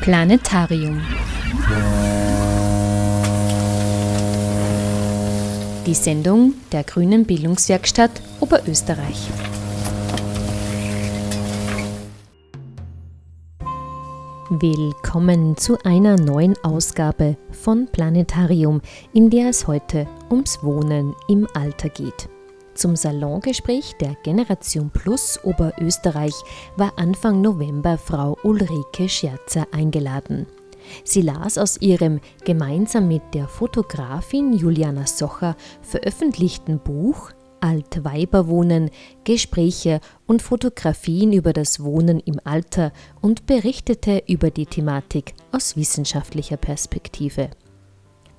Planetarium. Die Sendung der Grünen Bildungswerkstatt Oberösterreich. Willkommen zu einer neuen Ausgabe von Planetarium, in der es heute ums Wohnen im Alter geht. Zum Salongespräch der Generation Plus Oberösterreich war Anfang November Frau Ulrike Scherzer eingeladen. Sie las aus ihrem gemeinsam mit der Fotografin Juliana Socher veröffentlichten Buch Altweiberwohnen, Gespräche und Fotografien über das Wohnen im Alter und berichtete über die Thematik aus wissenschaftlicher Perspektive.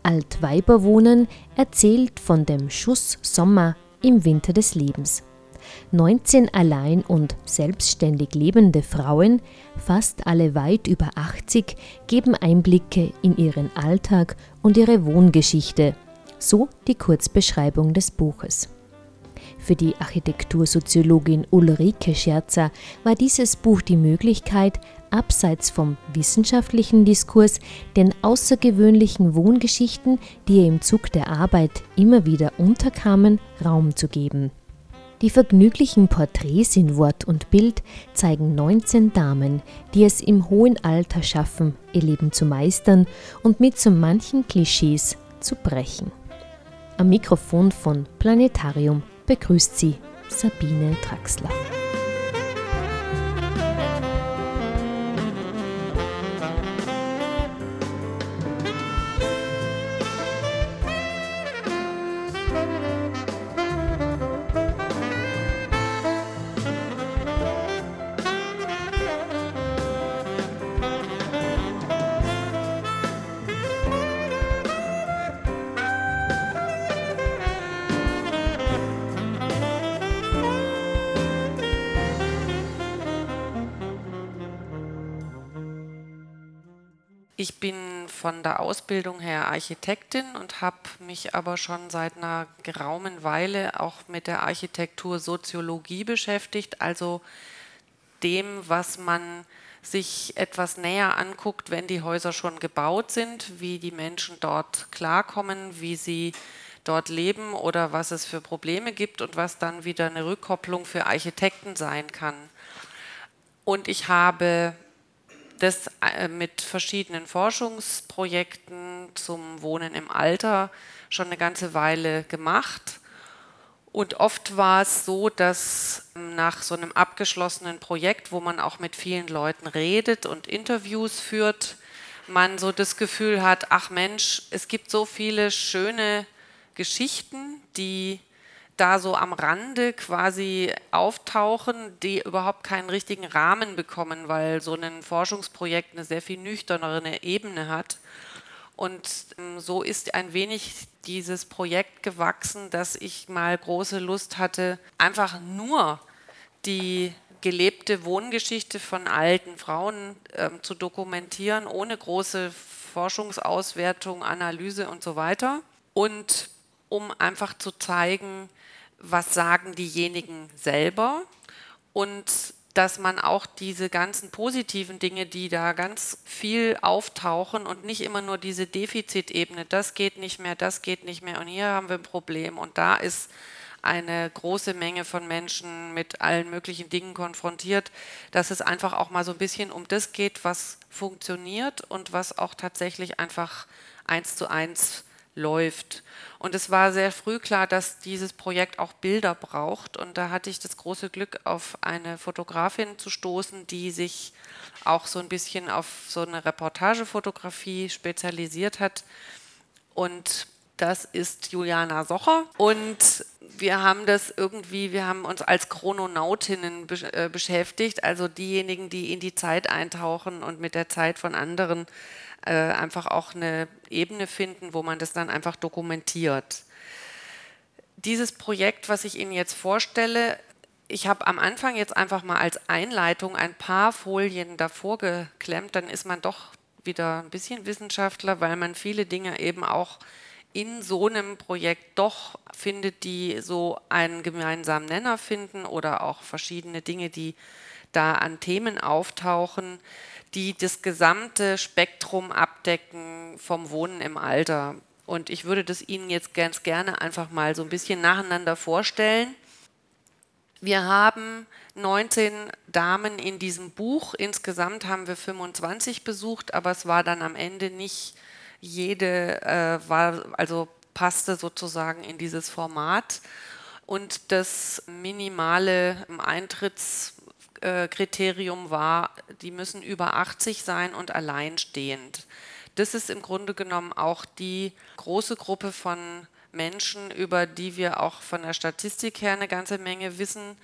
Altweiberwohnen erzählt von dem Schuss Sommer im Winter des Lebens. 19 allein und selbstständig lebende Frauen, fast alle weit über 80, geben Einblicke in ihren Alltag und ihre Wohngeschichte, so die Kurzbeschreibung des Buches. Für die Architektursoziologin Ulrike Scherzer war dieses Buch die Möglichkeit, abseits vom wissenschaftlichen Diskurs den außergewöhnlichen Wohngeschichten, die ihr im Zug der Arbeit immer wieder unterkamen, Raum zu geben. Die vergnüglichen Porträts in Wort und Bild zeigen 19 Damen, die es im hohen Alter schaffen, ihr Leben zu meistern und mit so manchen Klischees zu brechen. Am Mikrofon von Planetarium begrüßt sie Sabine Traxler. Ich bin von der Ausbildung her Architektin und habe mich aber schon seit einer geraumen Weile auch mit der Architektur Soziologie beschäftigt, also dem, was man sich etwas näher anguckt, wenn die Häuser schon gebaut sind, wie die Menschen dort klarkommen, wie sie dort leben oder was es für Probleme gibt und was dann wieder eine Rückkopplung für Architekten sein kann. Und ich habe das äh, mit verschiedenen Forschungsprojekten zum Wohnen im Alter schon eine ganze Weile gemacht. Und oft war es so, dass ähm, nach so einem abgeschlossenen Projekt, wo man auch mit vielen Leuten redet und Interviews führt, man so das Gefühl hat, ach Mensch, es gibt so viele schöne Geschichten, die da so am Rande quasi auftauchen, die überhaupt keinen richtigen Rahmen bekommen, weil so ein Forschungsprojekt eine sehr viel nüchternere Ebene hat. Und ähm, so ist ein wenig dieses Projekt gewachsen, dass ich mal große Lust hatte, einfach nur die gelebte Wohngeschichte von alten Frauen äh, zu dokumentieren, ohne große Forschungsauswertung, Analyse und so weiter. Und um einfach zu zeigen, was sagen diejenigen selber und dass man auch diese ganzen positiven Dinge, die da ganz viel auftauchen und nicht immer nur diese Defizitebene, das geht nicht mehr, das geht nicht mehr und hier haben wir ein Problem und da ist eine große Menge von Menschen mit allen möglichen Dingen konfrontiert, dass es einfach auch mal so ein bisschen um das geht, was funktioniert und was auch tatsächlich einfach eins zu eins läuft. Und es war sehr früh klar, dass dieses Projekt auch Bilder braucht. Und da hatte ich das große Glück, auf eine Fotografin zu stoßen, die sich auch so ein bisschen auf so eine Reportagefotografie spezialisiert hat. Und das ist Juliana Socher. Und wir haben das irgendwie, wir haben uns als Chrononautinnen äh, beschäftigt, also diejenigen, die in die Zeit eintauchen und mit der Zeit von anderen äh, einfach auch eine Ebene finden, wo man das dann einfach dokumentiert. Dieses Projekt, was ich Ihnen jetzt vorstelle, ich habe am Anfang jetzt einfach mal als Einleitung ein paar Folien davor geklemmt, dann ist man doch wieder ein bisschen Wissenschaftler, weil man viele Dinge eben auch in so einem Projekt doch findet, die so einen gemeinsamen Nenner finden oder auch verschiedene Dinge, die da an Themen auftauchen, die das gesamte Spektrum abdecken vom Wohnen im Alter. Und ich würde das Ihnen jetzt ganz gerne einfach mal so ein bisschen nacheinander vorstellen. Wir haben 19 Damen in diesem Buch. Insgesamt haben wir 25 besucht, aber es war dann am Ende nicht jede, äh, war, also passte sozusagen in dieses Format. Und das minimale Eintrittskriterium war, die müssen über 80 sein und alleinstehend. Das ist im Grunde genommen auch die große Gruppe von Menschen, über die wir auch von der Statistik her eine ganze Menge wissen.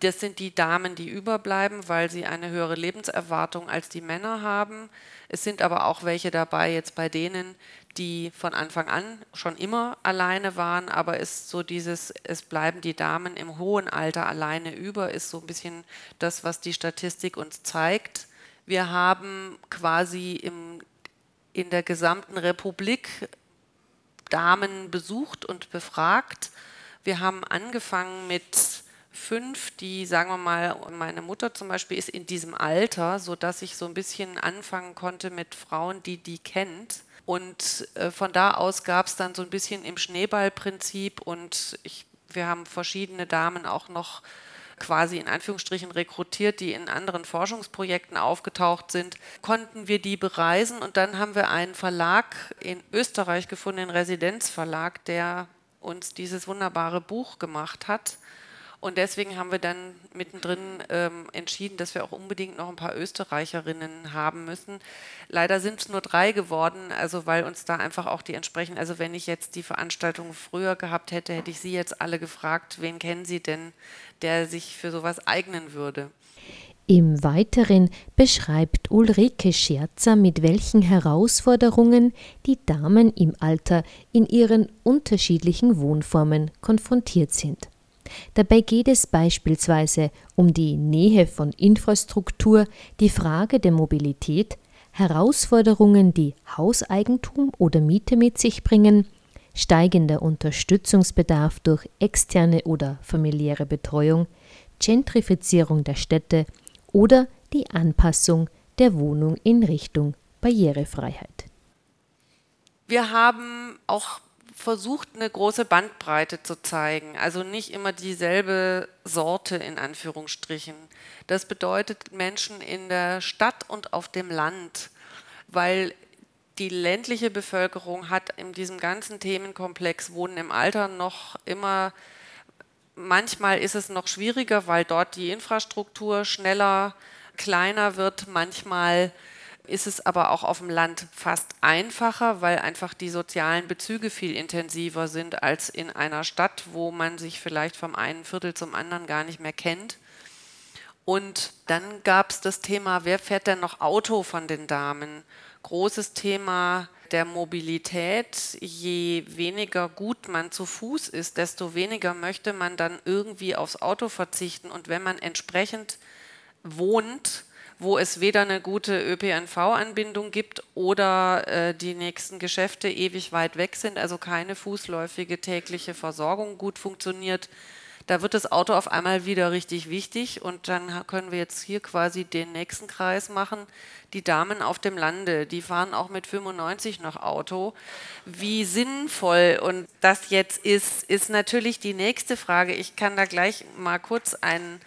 Das sind die Damen, die überbleiben, weil sie eine höhere Lebenserwartung als die Männer haben. Es sind aber auch welche dabei, jetzt bei denen, die von Anfang an schon immer alleine waren, aber ist so dieses, es bleiben die Damen im hohen Alter alleine über, ist so ein bisschen das, was die Statistik uns zeigt. Wir haben quasi im, in der gesamten Republik Damen besucht und befragt. Wir haben angefangen mit fünf, die, sagen wir mal, meine Mutter zum Beispiel ist in diesem Alter, sodass ich so ein bisschen anfangen konnte mit Frauen, die die kennt. Und äh, von da aus gab es dann so ein bisschen im Schneeballprinzip und ich, wir haben verschiedene Damen auch noch quasi in Anführungsstrichen rekrutiert, die in anderen Forschungsprojekten aufgetaucht sind, konnten wir die bereisen und dann haben wir einen Verlag in Österreich gefunden, den Residenzverlag, der uns dieses wunderbare Buch gemacht hat. Und deswegen haben wir dann mittendrin ähm, entschieden, dass wir auch unbedingt noch ein paar Österreicherinnen haben müssen. Leider sind es nur drei geworden, also weil uns da einfach auch die entsprechenden, also wenn ich jetzt die Veranstaltung früher gehabt hätte, hätte ich Sie jetzt alle gefragt, wen kennen Sie denn, der sich für sowas eignen würde. Im Weiteren beschreibt Ulrike Scherzer, mit welchen Herausforderungen die Damen im Alter in ihren unterschiedlichen Wohnformen konfrontiert sind. Dabei geht es beispielsweise um die Nähe von Infrastruktur, die Frage der Mobilität, Herausforderungen, die Hauseigentum oder Miete mit sich bringen, steigender Unterstützungsbedarf durch externe oder familiäre Betreuung, Gentrifizierung der Städte oder die Anpassung der Wohnung in Richtung Barrierefreiheit. Wir haben auch versucht, eine große Bandbreite zu zeigen, also nicht immer dieselbe Sorte in Anführungsstrichen. Das bedeutet Menschen in der Stadt und auf dem Land, weil die ländliche Bevölkerung hat in diesem ganzen Themenkomplex Wohnen im Alter noch immer, manchmal ist es noch schwieriger, weil dort die Infrastruktur schneller, kleiner wird, manchmal ist es aber auch auf dem Land fast einfacher, weil einfach die sozialen Bezüge viel intensiver sind als in einer Stadt, wo man sich vielleicht vom einen Viertel zum anderen gar nicht mehr kennt. Und dann gab es das Thema, wer fährt denn noch Auto von den Damen? Großes Thema der Mobilität. Je weniger gut man zu Fuß ist, desto weniger möchte man dann irgendwie aufs Auto verzichten. Und wenn man entsprechend wohnt, wo es weder eine gute ÖPNV-Anbindung gibt oder äh, die nächsten Geschäfte ewig weit weg sind, also keine fußläufige tägliche Versorgung gut funktioniert, da wird das Auto auf einmal wieder richtig wichtig und dann können wir jetzt hier quasi den nächsten Kreis machen. Die Damen auf dem Lande, die fahren auch mit 95 noch Auto. Wie sinnvoll und das jetzt ist, ist natürlich die nächste Frage. Ich kann da gleich mal kurz einen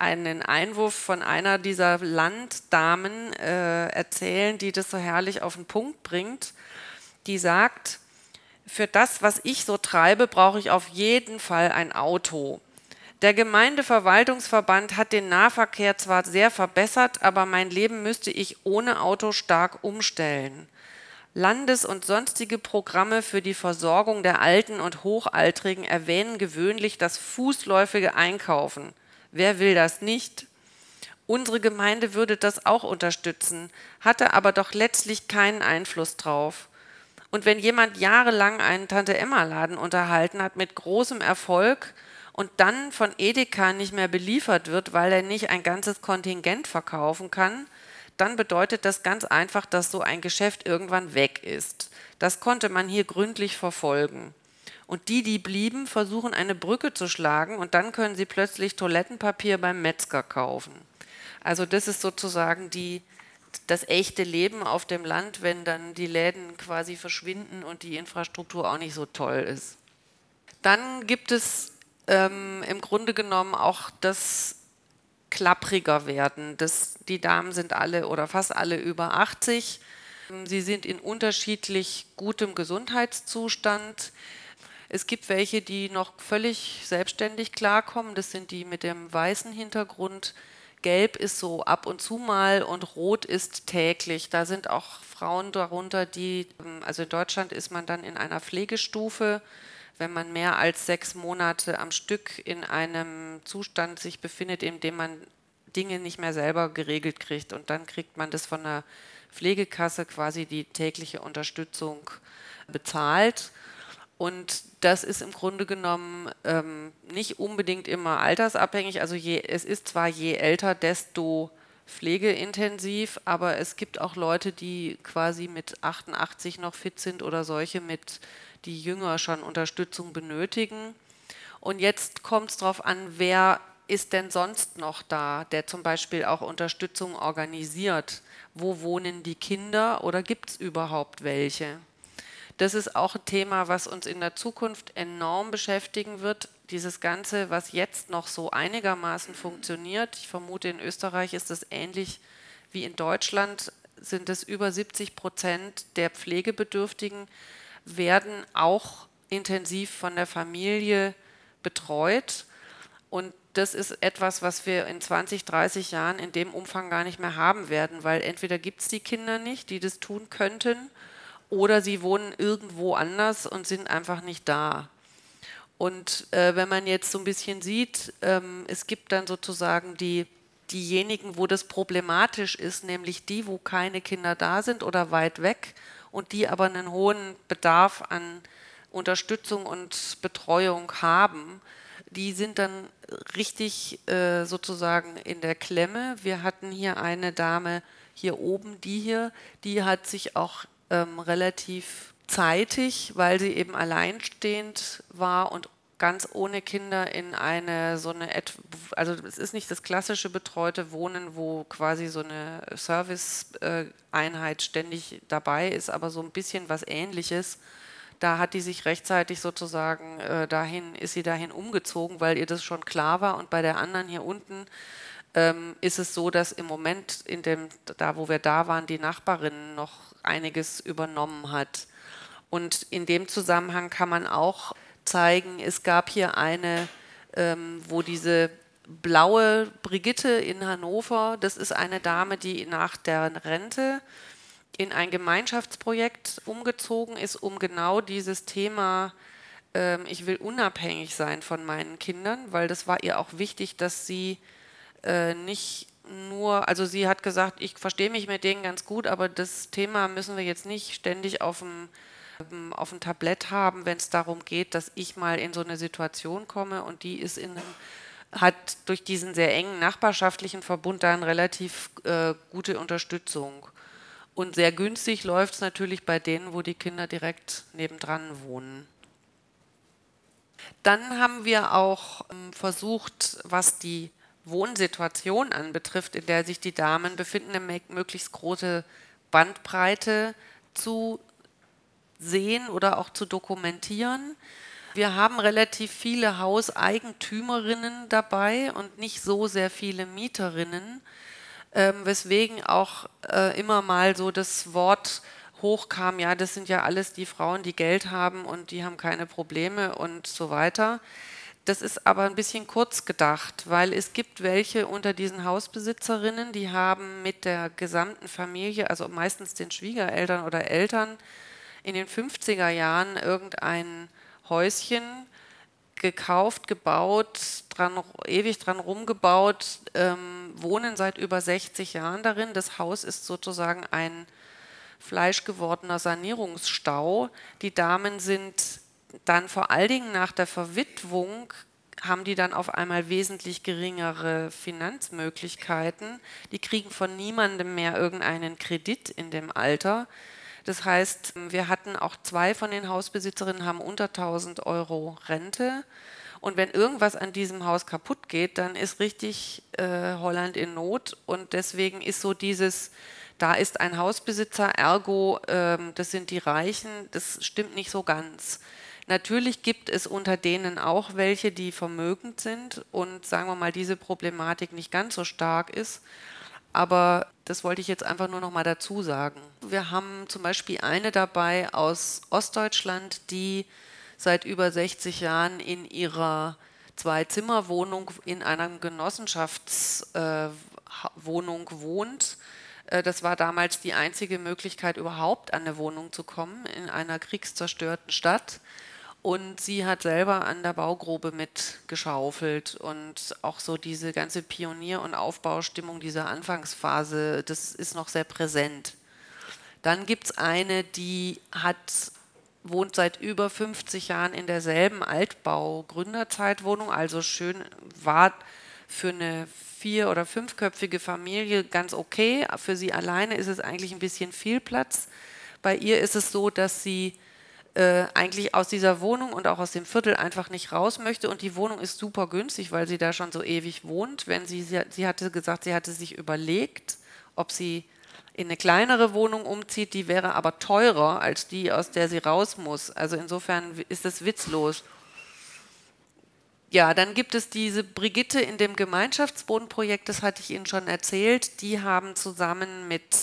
einen Einwurf von einer dieser Landdamen äh, erzählen, die das so herrlich auf den Punkt bringt. Die sagt, für das, was ich so treibe, brauche ich auf jeden Fall ein Auto. Der Gemeindeverwaltungsverband hat den Nahverkehr zwar sehr verbessert, aber mein Leben müsste ich ohne Auto stark umstellen. Landes- und sonstige Programme für die Versorgung der Alten und Hochaltrigen erwähnen gewöhnlich das fußläufige Einkaufen. Wer will das nicht? Unsere Gemeinde würde das auch unterstützen, hatte aber doch letztlich keinen Einfluss drauf. Und wenn jemand jahrelang einen Tante-Emma-Laden unterhalten hat mit großem Erfolg und dann von Edeka nicht mehr beliefert wird, weil er nicht ein ganzes Kontingent verkaufen kann, dann bedeutet das ganz einfach, dass so ein Geschäft irgendwann weg ist. Das konnte man hier gründlich verfolgen. Und die, die blieben, versuchen eine Brücke zu schlagen und dann können sie plötzlich Toilettenpapier beim Metzger kaufen. Also das ist sozusagen die das echte Leben auf dem Land, wenn dann die Läden quasi verschwinden und die Infrastruktur auch nicht so toll ist. Dann gibt es ähm, im Grunde genommen auch das klappriger werden. Das, die Damen sind alle oder fast alle über 80. Sie sind in unterschiedlich gutem Gesundheitszustand. Es gibt welche, die noch völlig selbstständig klarkommen. Das sind die mit dem weißen Hintergrund. Gelb ist so ab und zu mal und Rot ist täglich. Da sind auch Frauen darunter, die, also in Deutschland ist man dann in einer Pflegestufe, wenn man mehr als sechs Monate am Stück in einem Zustand sich befindet, in dem man Dinge nicht mehr selber geregelt kriegt. Und dann kriegt man das von der Pflegekasse quasi die tägliche Unterstützung bezahlt. Und das ist im Grunde genommen ähm, nicht unbedingt immer altersabhängig. Also je, es ist zwar je älter, desto pflegeintensiv, aber es gibt auch Leute, die quasi mit 88 noch fit sind oder solche mit, die jünger schon Unterstützung benötigen. Und jetzt kommt es darauf an, wer ist denn sonst noch da, der zum Beispiel auch Unterstützung organisiert? Wo wohnen die Kinder oder gibt es überhaupt welche? Das ist auch ein Thema, was uns in der Zukunft enorm beschäftigen wird. Dieses Ganze, was jetzt noch so einigermaßen funktioniert. Ich vermute, in Österreich ist es ähnlich wie in Deutschland, sind es über 70 Prozent der Pflegebedürftigen, werden auch intensiv von der Familie betreut. Und das ist etwas, was wir in 20, 30 Jahren in dem Umfang gar nicht mehr haben werden, weil entweder gibt es die Kinder nicht, die das tun könnten, oder sie wohnen irgendwo anders und sind einfach nicht da. Und äh, wenn man jetzt so ein bisschen sieht, ähm, es gibt dann sozusagen die, diejenigen, wo das problematisch ist, nämlich die, wo keine Kinder da sind oder weit weg und die aber einen hohen Bedarf an Unterstützung und Betreuung haben, die sind dann richtig äh, sozusagen in der Klemme. Wir hatten hier eine Dame hier oben, die hier, die hat sich auch ähm, relativ zeitig, weil sie eben alleinstehend war und ganz ohne Kinder in eine so eine, also es ist nicht das klassische betreute Wohnen, wo quasi so eine Service-Einheit ständig dabei ist, aber so ein bisschen was ähnliches. Da hat die sich rechtzeitig sozusagen äh, dahin, ist sie dahin umgezogen, weil ihr das schon klar war. Und bei der anderen hier unten ähm, ist es so, dass im Moment in dem, da wo wir da waren, die Nachbarin noch einiges übernommen hat. Und in dem Zusammenhang kann man auch zeigen, es gab hier eine, ähm, wo diese blaue Brigitte in Hannover, das ist eine Dame, die nach der Rente in ein Gemeinschaftsprojekt umgezogen ist, um genau dieses Thema, ähm, ich will unabhängig sein von meinen Kindern, weil das war ihr auch wichtig, dass sie äh, nicht nur, also sie hat gesagt, ich verstehe mich mit denen ganz gut, aber das Thema müssen wir jetzt nicht ständig auf dem, ähm, auf dem Tablett haben, wenn es darum geht, dass ich mal in so eine Situation komme und die ist in hat durch diesen sehr engen nachbarschaftlichen Verbund dann relativ äh, gute Unterstützung. Und sehr günstig läuft es natürlich bei denen, wo die Kinder direkt nebendran wohnen. Dann haben wir auch ähm, versucht, was die Wohnsituation anbetrifft, in der sich die Damen befinden, eine möglichst große Bandbreite zu sehen oder auch zu dokumentieren. Wir haben relativ viele Hauseigentümerinnen dabei und nicht so sehr viele Mieterinnen, ähm, weswegen auch äh, immer mal so das Wort hochkam, ja, das sind ja alles die Frauen, die Geld haben und die haben keine Probleme und so weiter. Das ist aber ein bisschen kurz gedacht, weil es gibt welche unter diesen Hausbesitzerinnen, die haben mit der gesamten Familie, also meistens den Schwiegereltern oder Eltern, in den 50er Jahren irgendein Häuschen gekauft, gebaut, dran, ewig dran rumgebaut, ähm, wohnen seit über 60 Jahren darin. Das Haus ist sozusagen ein fleischgewordener Sanierungsstau. Die Damen sind dann vor allen Dingen nach der Verwitwung haben die dann auf einmal wesentlich geringere Finanzmöglichkeiten. Die kriegen von niemandem mehr irgendeinen Kredit in dem Alter. Das heißt, wir hatten auch zwei von den Hausbesitzerinnen haben unter 1000 Euro Rente. Und wenn irgendwas an diesem Haus kaputt geht, dann ist richtig äh, Holland in Not. Und deswegen ist so dieses da ist ein Hausbesitzer, ergo, ähm, das sind die Reichen, das stimmt nicht so ganz. Natürlich gibt es unter denen auch welche, die vermögend sind und sagen wir mal, diese Problematik nicht ganz so stark ist. Aber das wollte ich jetzt einfach nur noch mal dazu sagen. Wir haben zum Beispiel eine dabei aus Ostdeutschland, die seit über 60 Jahren in ihrer Zwei-Zimmer-Wohnung in einer Genossenschaftswohnung äh, wohnt. Äh, das war damals die einzige Möglichkeit, überhaupt an eine Wohnung zu kommen in einer kriegszerstörten Stadt. Und sie hat selber an der Baugrube mitgeschaufelt und auch so diese ganze Pionier- und Aufbaustimmung dieser Anfangsphase, das ist noch sehr präsent. Dann gibt es eine, die hat, wohnt seit über 50 Jahren in derselben Altbau-Gründerzeitwohnung, also schön war für eine vier- oder fünfköpfige Familie ganz okay. Für sie alleine ist es eigentlich ein bisschen viel Platz. Bei ihr ist es so, dass sie äh, eigentlich aus dieser Wohnung und auch aus dem Viertel einfach nicht raus möchte. Und die Wohnung ist super günstig, weil sie da schon so ewig wohnt. Wenn sie, sie hatte gesagt, sie hatte sich überlegt, ob sie in eine kleinere Wohnung umzieht, die wäre aber teurer als die, aus der sie raus muss. Also insofern ist das witzlos. Ja, dann gibt es diese Brigitte in dem Gemeinschaftsbodenprojekt, das hatte ich Ihnen schon erzählt. Die haben zusammen mit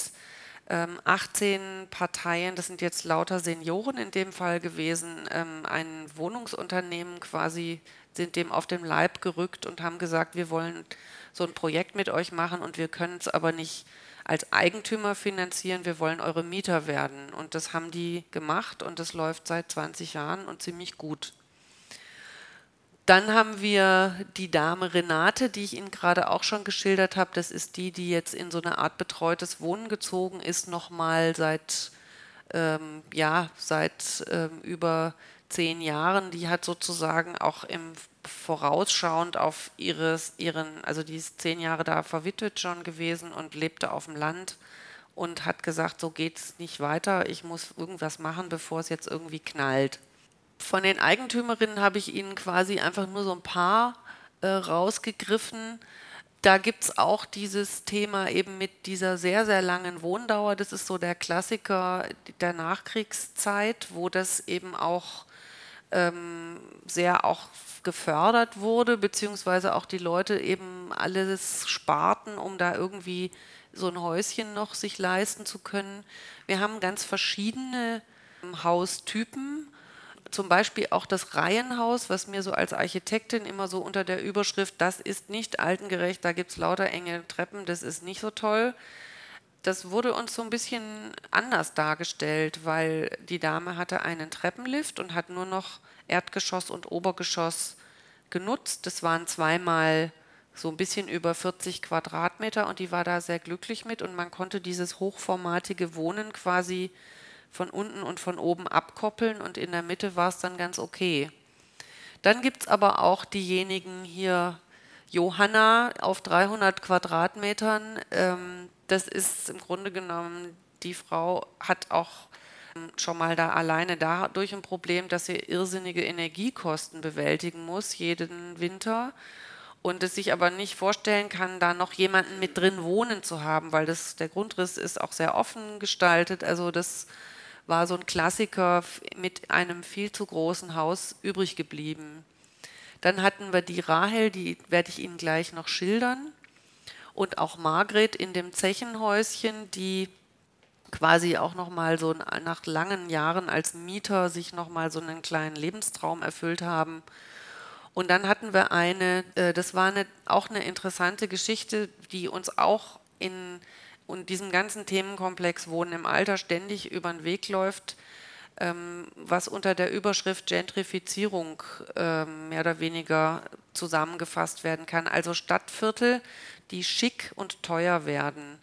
18 ähm, Parteien, das sind jetzt lauter Senioren in dem Fall gewesen, ähm, ein Wohnungsunternehmen quasi sind dem auf den Leib gerückt und haben gesagt, wir wollen so ein Projekt mit euch machen und wir können es aber nicht als Eigentümer finanzieren, wir wollen eure Mieter werden. Und das haben die gemacht und das läuft seit 20 Jahren und ziemlich gut. Dann haben wir die Dame Renate, die ich Ihnen gerade auch schon geschildert habe. Das ist die, die jetzt in so eine Art betreutes Wohnen gezogen ist, nochmal seit, ähm, ja, seit ähm, über zehn Jahren. Die hat sozusagen auch im vorausschauend auf ihres, ihren, also die ist zehn Jahre da verwitwet schon gewesen und lebte auf dem Land und hat gesagt, so geht es nicht weiter, ich muss irgendwas machen, bevor es jetzt irgendwie knallt. Von den Eigentümerinnen habe ich Ihnen quasi einfach nur so ein paar äh, rausgegriffen. Da gibt es auch dieses Thema eben mit dieser sehr, sehr langen Wohndauer. Das ist so der Klassiker der Nachkriegszeit, wo das eben auch ähm, sehr auch gefördert wurde, beziehungsweise auch die Leute eben alles sparten, um da irgendwie so ein Häuschen noch sich leisten zu können. Wir haben ganz verschiedene ähm, Haustypen zum Beispiel auch das Reihenhaus, was mir so als Architektin immer so unter der Überschrift, das ist nicht altengerecht, da gibt es lauter enge Treppen, das ist nicht so toll. Das wurde uns so ein bisschen anders dargestellt, weil die Dame hatte einen Treppenlift und hat nur noch Erdgeschoss und Obergeschoss genutzt. Das waren zweimal so ein bisschen über 40 Quadratmeter und die war da sehr glücklich mit und man konnte dieses hochformatige Wohnen quasi von unten und von oben abkoppeln und in der Mitte war es dann ganz okay. Dann gibt es aber auch diejenigen hier, Johanna auf 300 Quadratmetern. Ähm, das ist im Grunde genommen, die Frau hat auch ähm, schon mal da alleine dadurch ein Problem, dass sie irrsinnige Energiekosten bewältigen muss jeden Winter und es sich aber nicht vorstellen kann, da noch jemanden mit drin wohnen zu haben, weil das, der Grundriss ist auch sehr offen gestaltet. Also das war so ein Klassiker mit einem viel zu großen Haus übrig geblieben. Dann hatten wir die Rahel, die werde ich Ihnen gleich noch schildern. Und auch Margret in dem Zechenhäuschen, die quasi auch nochmal so nach langen Jahren als Mieter sich nochmal so einen kleinen Lebenstraum erfüllt haben. Und dann hatten wir eine, äh, das war eine, auch eine interessante Geschichte, die uns auch in und diesem ganzen Themenkomplex Wohnen im Alter ständig über den Weg läuft, ähm, was unter der Überschrift Gentrifizierung ähm, mehr oder weniger zusammengefasst werden kann. Also Stadtviertel, die schick und teuer werden,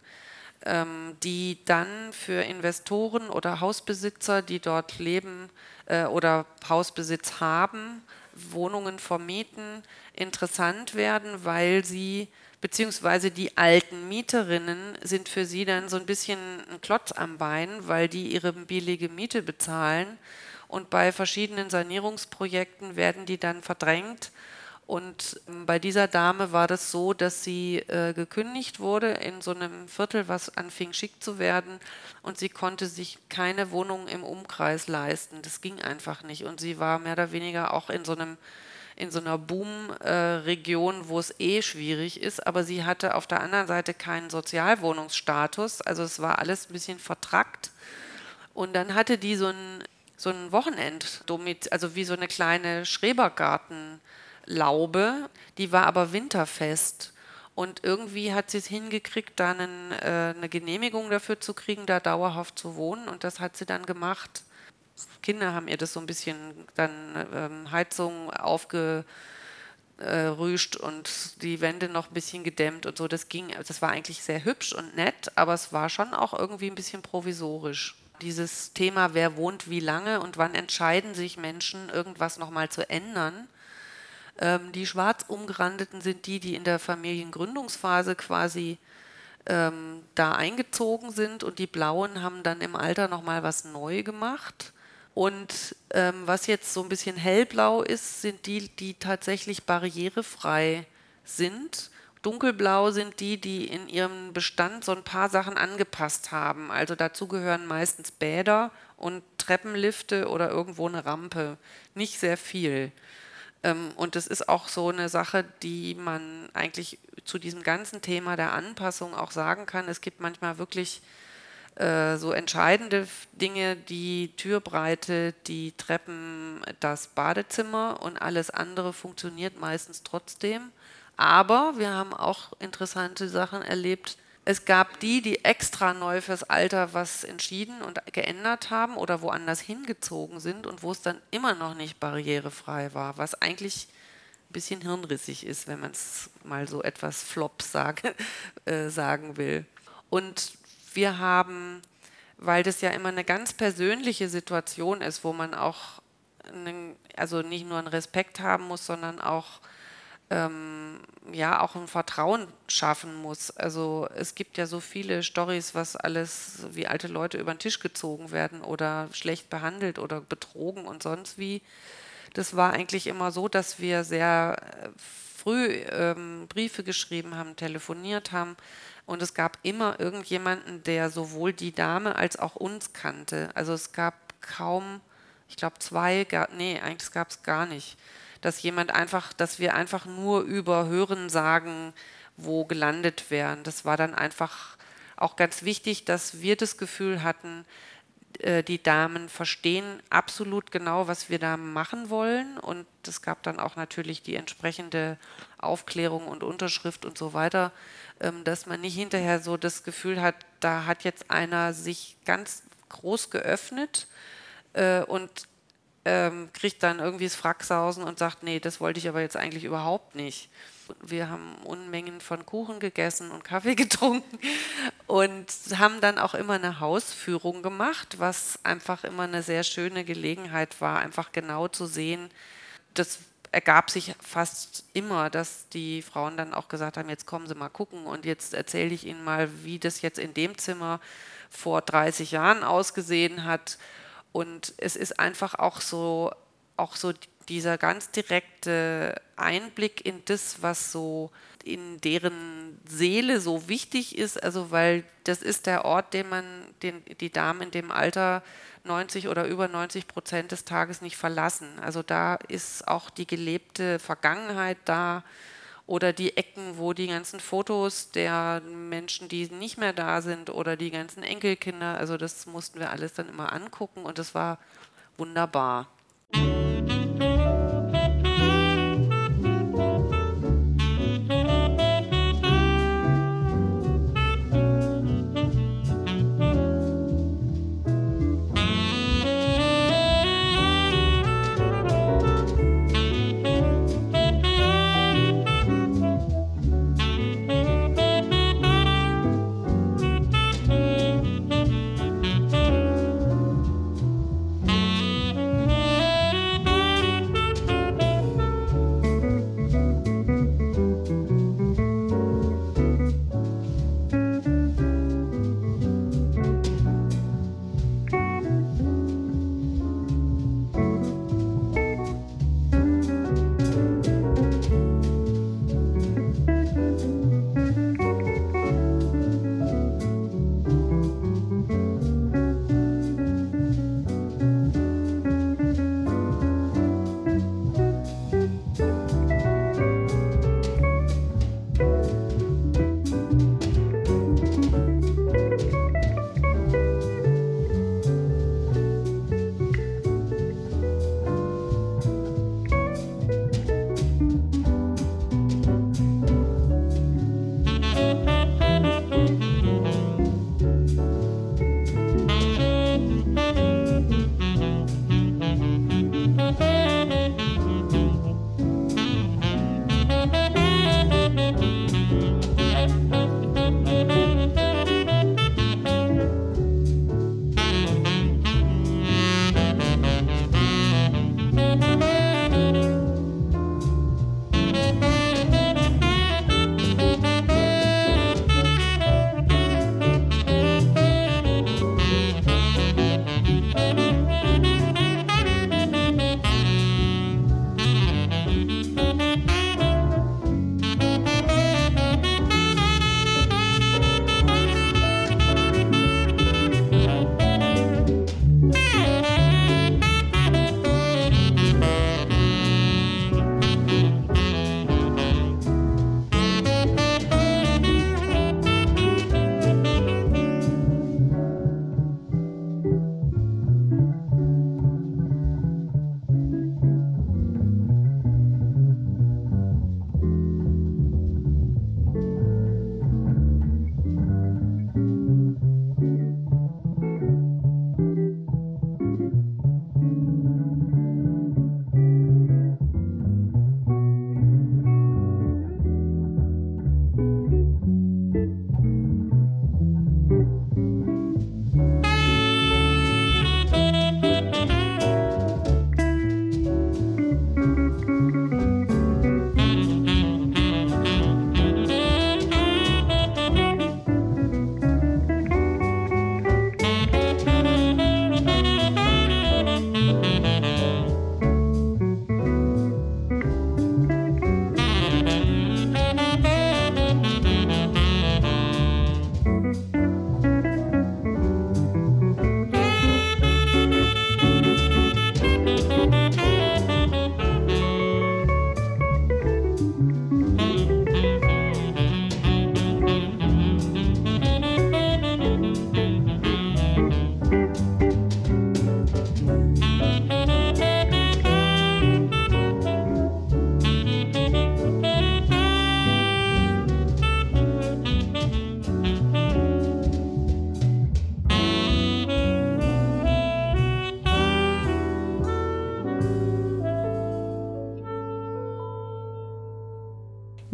ähm, die dann für Investoren oder Hausbesitzer, die dort leben äh, oder Hausbesitz haben, Wohnungen vermieten, interessant werden, weil sie beziehungsweise die alten Mieterinnen sind für sie dann so ein bisschen ein Klotz am Bein, weil die ihre billige Miete bezahlen und bei verschiedenen Sanierungsprojekten werden die dann verdrängt Und ähm, bei dieser Dame war das so, dass sie äh, gekündigt wurde in so einem Viertel, was anfing schick zu werden. Und sie konnte sich keine Wohnung im Umkreis leisten. Das ging einfach nicht. Und sie war mehr oder weniger auch in so einem in so einer Boom-Region, wo es eh schwierig ist, aber sie hatte auf der anderen Seite keinen Sozialwohnungsstatus, also es war alles ein bisschen vertrackt. Und dann hatte die so ein, so ein Wochenend, also wie so eine kleine Schrebergarten. Laube, die war aber winterfest. Und irgendwie hat sie es hingekriegt, da äh, eine Genehmigung dafür zu kriegen, da dauerhaft zu wohnen. Und das hat sie dann gemacht. Kinder haben ihr das so ein bisschen dann ähm, Heizung aufgerüscht und die Wände noch ein bisschen gedämmt und so. Das ging, das war eigentlich sehr hübsch und nett, aber es war schon auch irgendwie ein bisschen provisorisch. Dieses Thema, wer wohnt wie lange und wann entscheiden sich Menschen, irgendwas nochmal zu ändern, ähm, die schwarz umgerandeten sind die, die in der Familiengründungsphase quasi ähm, da eingezogen sind und die blauen haben dann im Alter nochmal was neu gemacht. Und ähm, was jetzt so ein bisschen hellblau ist, sind die, die tatsächlich barrierefrei sind. Dunkelblau sind die, die in ihrem Bestand so ein paar Sachen angepasst haben. Also dazu gehören meistens Bäder und Treppenlifte oder irgendwo eine Rampe. Nicht sehr viel. Ähm, und das ist auch so eine Sache, die man eigentlich zu diesem ganzen Thema der Anpassung auch sagen kann. Es gibt manchmal wirklich äh, so entscheidende Dinge, die Türbreite, die Treppen, das Badezimmer und alles andere funktioniert meistens trotzdem. Aber wir haben auch interessante Sachen erlebt, es gab die, die extra neu fürs Alter was entschieden und geändert haben oder woanders hingezogen sind und wo es dann immer noch nicht barrierefrei war, was eigentlich ein bisschen hirnrissig ist, wenn man es mal so etwas flop sage, äh, sagen will. Und wir haben, weil das ja immer eine ganz persönliche Situation ist, wo man auch einen, also nicht nur einen Respekt haben muss, sondern auch ähm, ja auch ein Vertrauen schaffen muss. Also es gibt ja so viele Stories, was alles, wie alte Leute über den Tisch gezogen werden oder schlecht behandelt oder betrogen und sonst wie. Das war eigentlich immer so, dass wir sehr äh, früh ähm, Briefe geschrieben haben, telefoniert haben und es gab immer irgendjemanden, der sowohl die Dame als auch uns kannte. Also es gab kaum, ich glaube zwei, nee, eigentlich gab es gar nicht dass jemand einfach, dass wir einfach nur über Hören sagen, wo gelandet wären. Das war dann einfach auch ganz wichtig, dass wir das Gefühl hatten, die Damen verstehen absolut genau, was wir da machen wollen. Und es gab dann auch natürlich die entsprechende Aufklärung und Unterschrift und so weiter, ähm, dass man nicht hinterher so das Gefühl hat, da hat jetzt einer sich ganz groß geöffnet äh, und ähm, kriegt dann irgendwie das Fracksausen und sagt, nee, das wollte ich aber jetzt eigentlich überhaupt nicht. Wir haben Unmengen von Kuchen gegessen und Kaffee getrunken und haben dann auch immer eine Hausführung gemacht, was einfach immer eine sehr schöne Gelegenheit war, einfach genau zu sehen. Das ergab sich fast immer, dass die Frauen dann auch gesagt haben, jetzt kommen Sie mal gucken und jetzt erzähle ich Ihnen mal, wie das jetzt in dem Zimmer vor 30 Jahren ausgesehen hat und es ist einfach auch so, auch so dieser ganz direkte Einblick in das, was so in deren Seele so wichtig ist, also weil das ist der Ort, den man, den die Damen in dem Alter 90 oder über 90 Prozent des Tages nicht verlassen. Also da ist auch die gelebte Vergangenheit da, oder die Ecken, wo die ganzen Fotos der Menschen, die nicht mehr da sind oder die ganzen Enkelkinder, also das mussten wir alles dann immer angucken und das war wunderbar.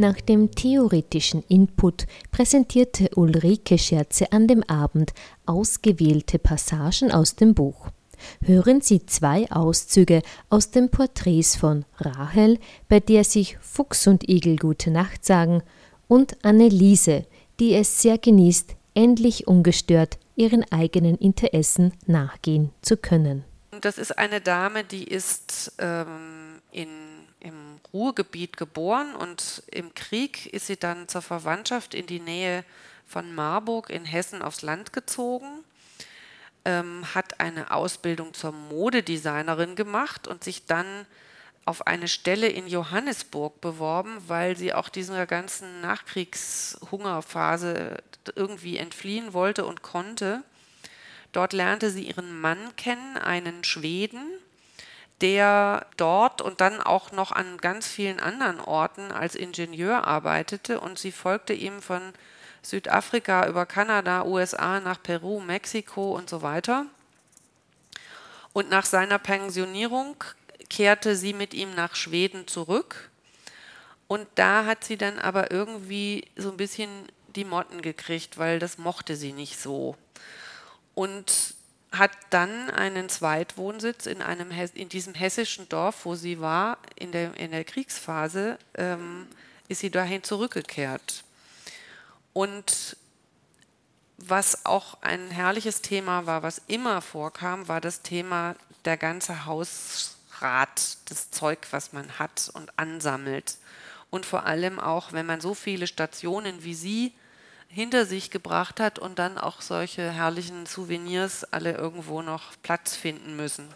Nach dem theoretischen Input präsentierte Ulrike Scherze an dem Abend ausgewählte Passagen aus dem Buch. Hören Sie zwei Auszüge aus den Porträts von Rahel, bei der sich Fuchs und Igel gute Nacht sagen, und Anneliese, die es sehr genießt, endlich ungestört ihren eigenen Interessen nachgehen zu können. Das ist eine Dame, die ist ähm, in, im Ruhrgebiet geboren und im Krieg ist sie dann zur Verwandtschaft in die Nähe von Marburg in Hessen aufs Land gezogen, ähm, hat eine Ausbildung zur Modedesignerin gemacht und sich dann auf eine Stelle in Johannesburg beworben, weil sie auch dieser ganzen Nachkriegshungerphase irgendwie entfliehen wollte und konnte. Dort lernte sie ihren Mann kennen, einen Schweden, der dort und dann auch noch an ganz vielen anderen Orten als Ingenieur arbeitete und sie folgte ihm von Südafrika über Kanada, USA nach Peru, Mexiko und so weiter. Und nach seiner Pensionierung kehrte sie mit ihm nach Schweden zurück. Und da hat sie dann aber irgendwie so ein bisschen die Motten gekriegt, weil das mochte sie nicht so. Und hat dann einen Zweitwohnsitz in, einem, in diesem hessischen Dorf, wo sie war, in der, in der Kriegsphase, ähm, ist sie dahin zurückgekehrt. Und was auch ein herrliches Thema war, was immer vorkam, war das Thema der ganze Hausrat, das Zeug, was man hat und ansammelt. Und vor allem auch, wenn man so viele Stationen wie sie hinter sich gebracht hat und dann auch solche herrlichen Souvenirs alle irgendwo noch Platz finden müssen.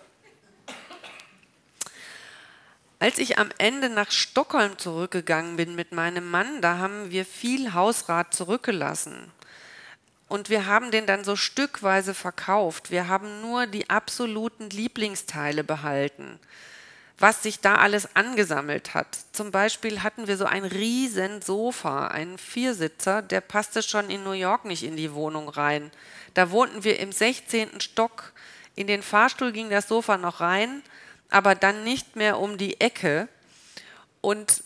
Als ich am Ende nach Stockholm zurückgegangen bin mit meinem Mann, da haben wir viel Hausrat zurückgelassen. Und wir haben den dann so stückweise verkauft. Wir haben nur die absoluten Lieblingsteile behalten was sich da alles angesammelt hat. Zum Beispiel hatten wir so ein riesen Sofa, einen Viersitzer, der passte schon in New York nicht in die Wohnung rein. Da wohnten wir im 16. Stock. In den Fahrstuhl ging das Sofa noch rein, aber dann nicht mehr um die Ecke. Und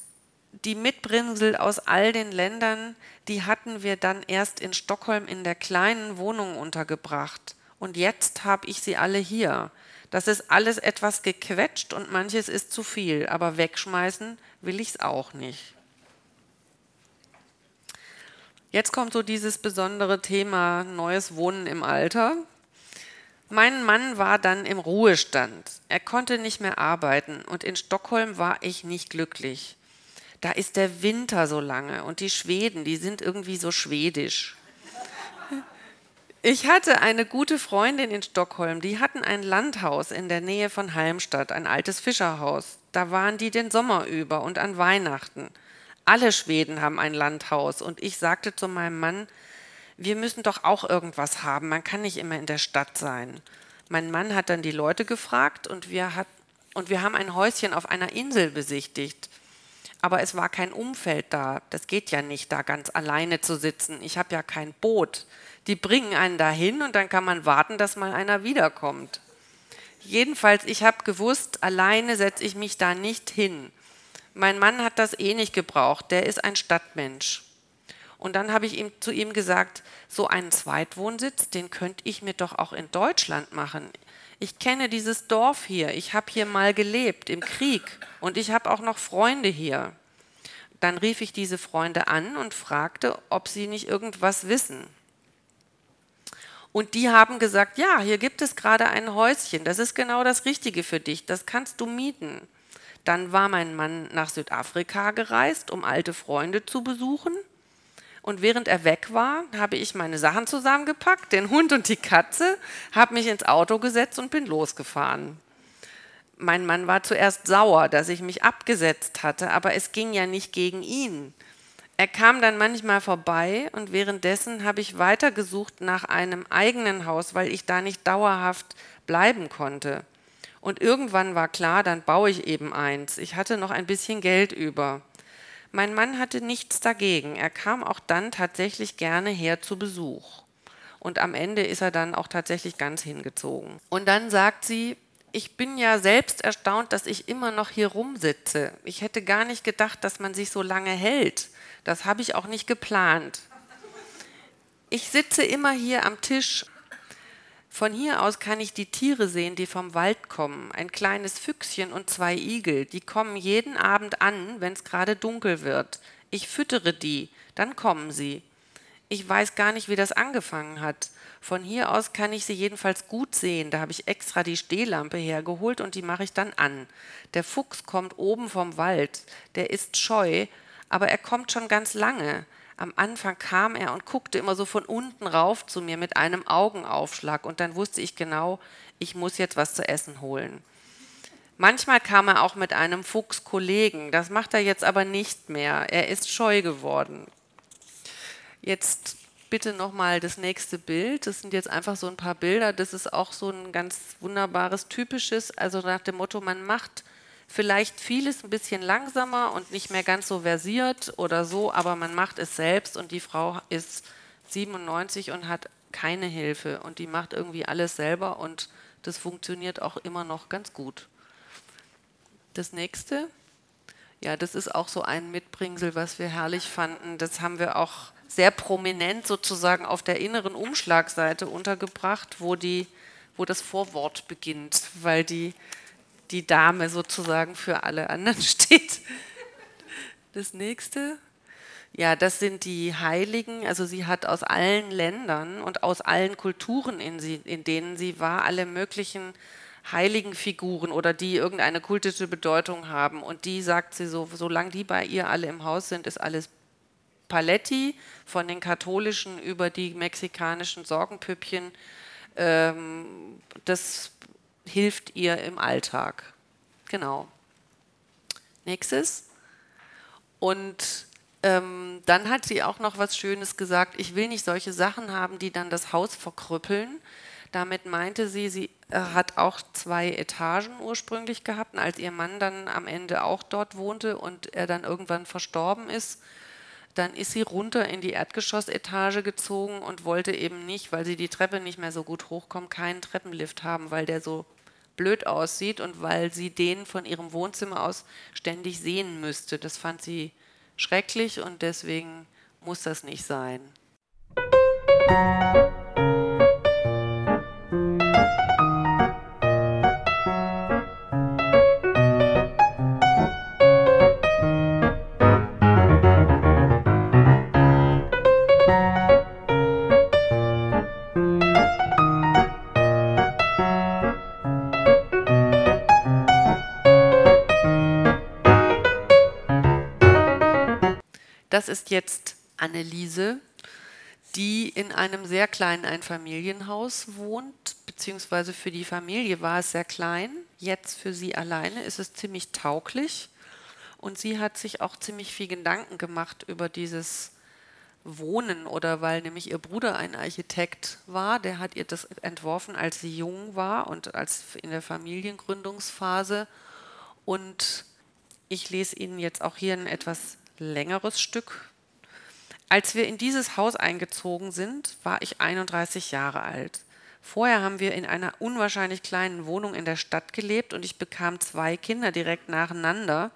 die Mitbrinsel aus all den Ländern, die hatten wir dann erst in Stockholm in der kleinen Wohnung untergebracht. Und jetzt habe ich sie alle hier. Das ist alles etwas gequetscht und manches ist zu viel, aber wegschmeißen will ich es auch nicht. Jetzt kommt so dieses besondere Thema neues Wohnen im Alter. Mein Mann war dann im Ruhestand. Er konnte nicht mehr arbeiten und in Stockholm war ich nicht glücklich. Da ist der Winter so lange und die Schweden, die sind irgendwie so schwedisch. Ich hatte eine gute Freundin in Stockholm, die hatten ein Landhaus in der Nähe von Halmstadt, ein altes Fischerhaus. Da waren die den Sommer über und an Weihnachten. Alle Schweden haben ein Landhaus und ich sagte zu meinem Mann, wir müssen doch auch irgendwas haben, man kann nicht immer in der Stadt sein. Mein Mann hat dann die Leute gefragt und wir, hat, und wir haben ein Häuschen auf einer Insel besichtigt. Aber es war kein Umfeld da. Das geht ja nicht, da ganz alleine zu sitzen. Ich habe ja kein Boot die bringen einen dahin und dann kann man warten, dass mal einer wiederkommt. Jedenfalls, ich habe gewusst, alleine setze ich mich da nicht hin. Mein Mann hat das eh nicht gebraucht, der ist ein Stadtmensch. Und dann habe ich ihm, zu ihm gesagt, so einen Zweitwohnsitz, den könnte ich mir doch auch in Deutschland machen. Ich kenne dieses Dorf hier, ich habe hier mal gelebt im Krieg und ich habe auch noch Freunde hier. Dann rief ich diese Freunde an und fragte, ob sie nicht irgendwas wissen. Und die haben gesagt, ja, hier gibt es gerade ein Häuschen, das ist genau das Richtige für dich, das kannst du mieten. Dann war mein Mann nach Südafrika gereist, um alte Freunde zu besuchen. Und während er weg war, habe ich meine Sachen zusammengepackt, den Hund und die Katze, habe mich ins Auto gesetzt und bin losgefahren. Mein Mann war zuerst sauer, dass ich mich abgesetzt hatte, aber es ging ja nicht gegen ihn. Er kam dann manchmal vorbei und währenddessen habe ich weitergesucht nach einem eigenen Haus, weil ich da nicht dauerhaft bleiben konnte. Und irgendwann war klar, dann baue ich eben eins. Ich hatte noch ein bisschen Geld über. Mein Mann hatte nichts dagegen. Er kam auch dann tatsächlich gerne her zu Besuch. Und am Ende ist er dann auch tatsächlich ganz hingezogen. Und dann sagt sie, ich bin ja selbst erstaunt, dass ich immer noch hier rumsitze. Ich hätte gar nicht gedacht, dass man sich so lange hält. Das habe ich auch nicht geplant. Ich sitze immer hier am Tisch. Von hier aus kann ich die Tiere sehen, die vom Wald kommen. Ein kleines Füchschen und zwei Igel. Die kommen jeden Abend an, wenn es gerade dunkel wird. Ich füttere die, dann kommen sie. Ich weiß gar nicht, wie das angefangen hat. Von hier aus kann ich sie jedenfalls gut sehen. Da habe ich extra die Stehlampe hergeholt und die mache ich dann an. Der Fuchs kommt oben vom Wald. Der ist scheu, aber er kommt schon ganz lange. Am Anfang kam er und guckte immer so von unten rauf zu mir mit einem Augenaufschlag und dann wusste ich genau, ich muss jetzt was zu essen holen. Manchmal kam er auch mit einem Fuchskollegen, das macht er jetzt aber nicht mehr. Er ist scheu geworden. Jetzt bitte nochmal das nächste Bild. Das sind jetzt einfach so ein paar Bilder. Das ist auch so ein ganz wunderbares, typisches, also nach dem Motto, man macht vielleicht vieles ein bisschen langsamer und nicht mehr ganz so versiert oder so, aber man macht es selbst und die Frau ist 97 und hat keine Hilfe und die macht irgendwie alles selber und das funktioniert auch immer noch ganz gut. Das nächste, ja, das ist auch so ein Mitbringsel, was wir herrlich fanden. Das haben wir auch sehr prominent sozusagen auf der inneren Umschlagseite untergebracht, wo, die, wo das Vorwort beginnt, weil die, die Dame sozusagen für alle anderen steht. Das nächste. Ja, das sind die Heiligen. Also sie hat aus allen Ländern und aus allen Kulturen, in, sie, in denen sie war, alle möglichen heiligen Figuren oder die irgendeine kultische Bedeutung haben. Und die sagt sie so, solange die bei ihr alle im Haus sind, ist alles Paletti, von den katholischen über die mexikanischen Sorgenpüppchen. Ähm, das hilft ihr im Alltag. Genau. Nächstes. Und ähm, dann hat sie auch noch was Schönes gesagt. Ich will nicht solche Sachen haben, die dann das Haus verkrüppeln. Damit meinte sie, sie äh, hat auch zwei Etagen ursprünglich gehabt. Und als ihr Mann dann am Ende auch dort wohnte und er dann irgendwann verstorben ist, dann ist sie runter in die Erdgeschossetage gezogen und wollte eben nicht, weil sie die Treppe nicht mehr so gut hochkommt, keinen Treppenlift haben, weil der so blöd aussieht und weil sie den von ihrem Wohnzimmer aus ständig sehen müsste. Das fand sie schrecklich und deswegen muss das nicht sein. Das ist jetzt Anneliese, die in einem sehr kleinen Einfamilienhaus wohnt, beziehungsweise für die Familie war es sehr klein. Jetzt für sie alleine ist es ziemlich tauglich. Und sie hat sich auch ziemlich viel Gedanken gemacht über dieses Wohnen oder weil nämlich ihr Bruder ein Architekt war, der hat ihr das entworfen, als sie jung war und als in der Familiengründungsphase. Und ich lese Ihnen jetzt auch hier ein etwas längeres Stück. Als wir in dieses Haus eingezogen sind, war ich 31 Jahre alt. Vorher haben wir in einer unwahrscheinlich kleinen Wohnung in der Stadt gelebt und ich bekam zwei Kinder direkt nacheinander.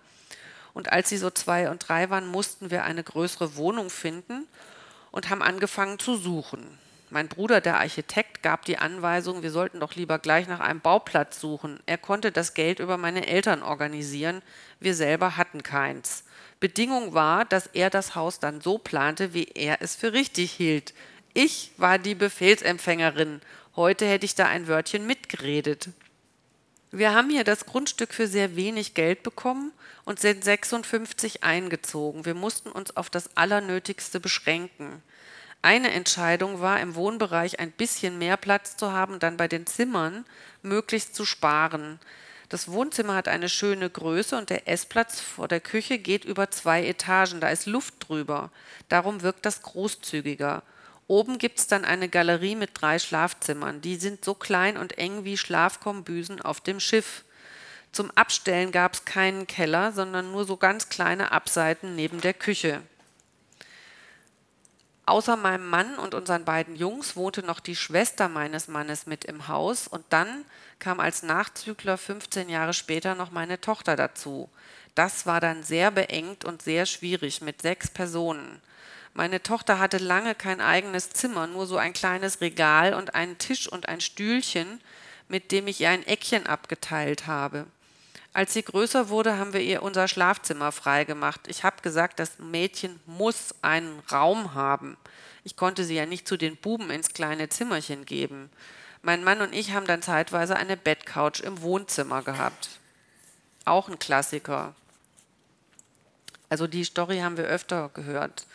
Und als sie so zwei und drei waren, mussten wir eine größere Wohnung finden und haben angefangen zu suchen. Mein Bruder, der Architekt, gab die Anweisung, wir sollten doch lieber gleich nach einem Bauplatz suchen. Er konnte das Geld über meine Eltern organisieren, wir selber hatten keins. Bedingung war, dass er das Haus dann so plante, wie er es für richtig hielt. Ich war die Befehlsempfängerin. Heute hätte ich da ein Wörtchen mitgeredet. Wir haben hier das Grundstück für sehr wenig Geld bekommen und sind 56 eingezogen. Wir mussten uns auf das Allernötigste beschränken. Eine Entscheidung war, im Wohnbereich ein bisschen mehr Platz zu haben, dann bei den Zimmern möglichst zu sparen. Das Wohnzimmer hat eine schöne Größe und der Essplatz vor der Küche geht über zwei Etagen. Da ist Luft drüber. Darum wirkt das großzügiger. Oben gibt es dann eine Galerie mit drei Schlafzimmern. Die sind so klein und eng wie Schlafkombüsen auf dem Schiff. Zum Abstellen gab es keinen Keller, sondern nur so ganz kleine Abseiten neben der Küche. Außer meinem Mann und unseren beiden Jungs wohnte noch die Schwester meines Mannes mit im Haus und dann kam als Nachzügler 15 Jahre später noch meine Tochter dazu. Das war dann sehr beengt und sehr schwierig mit sechs Personen. Meine Tochter hatte lange kein eigenes Zimmer, nur so ein kleines Regal und einen Tisch und ein Stühlchen, mit dem ich ihr ein Eckchen abgeteilt habe. Als sie größer wurde, haben wir ihr unser Schlafzimmer freigemacht. Ich habe gesagt, das Mädchen muss einen Raum haben. Ich konnte sie ja nicht zu den Buben ins kleine Zimmerchen geben. Mein Mann und ich haben dann zeitweise eine Bettcouch im Wohnzimmer gehabt. Auch ein Klassiker. Also die Story haben wir öfter gehört.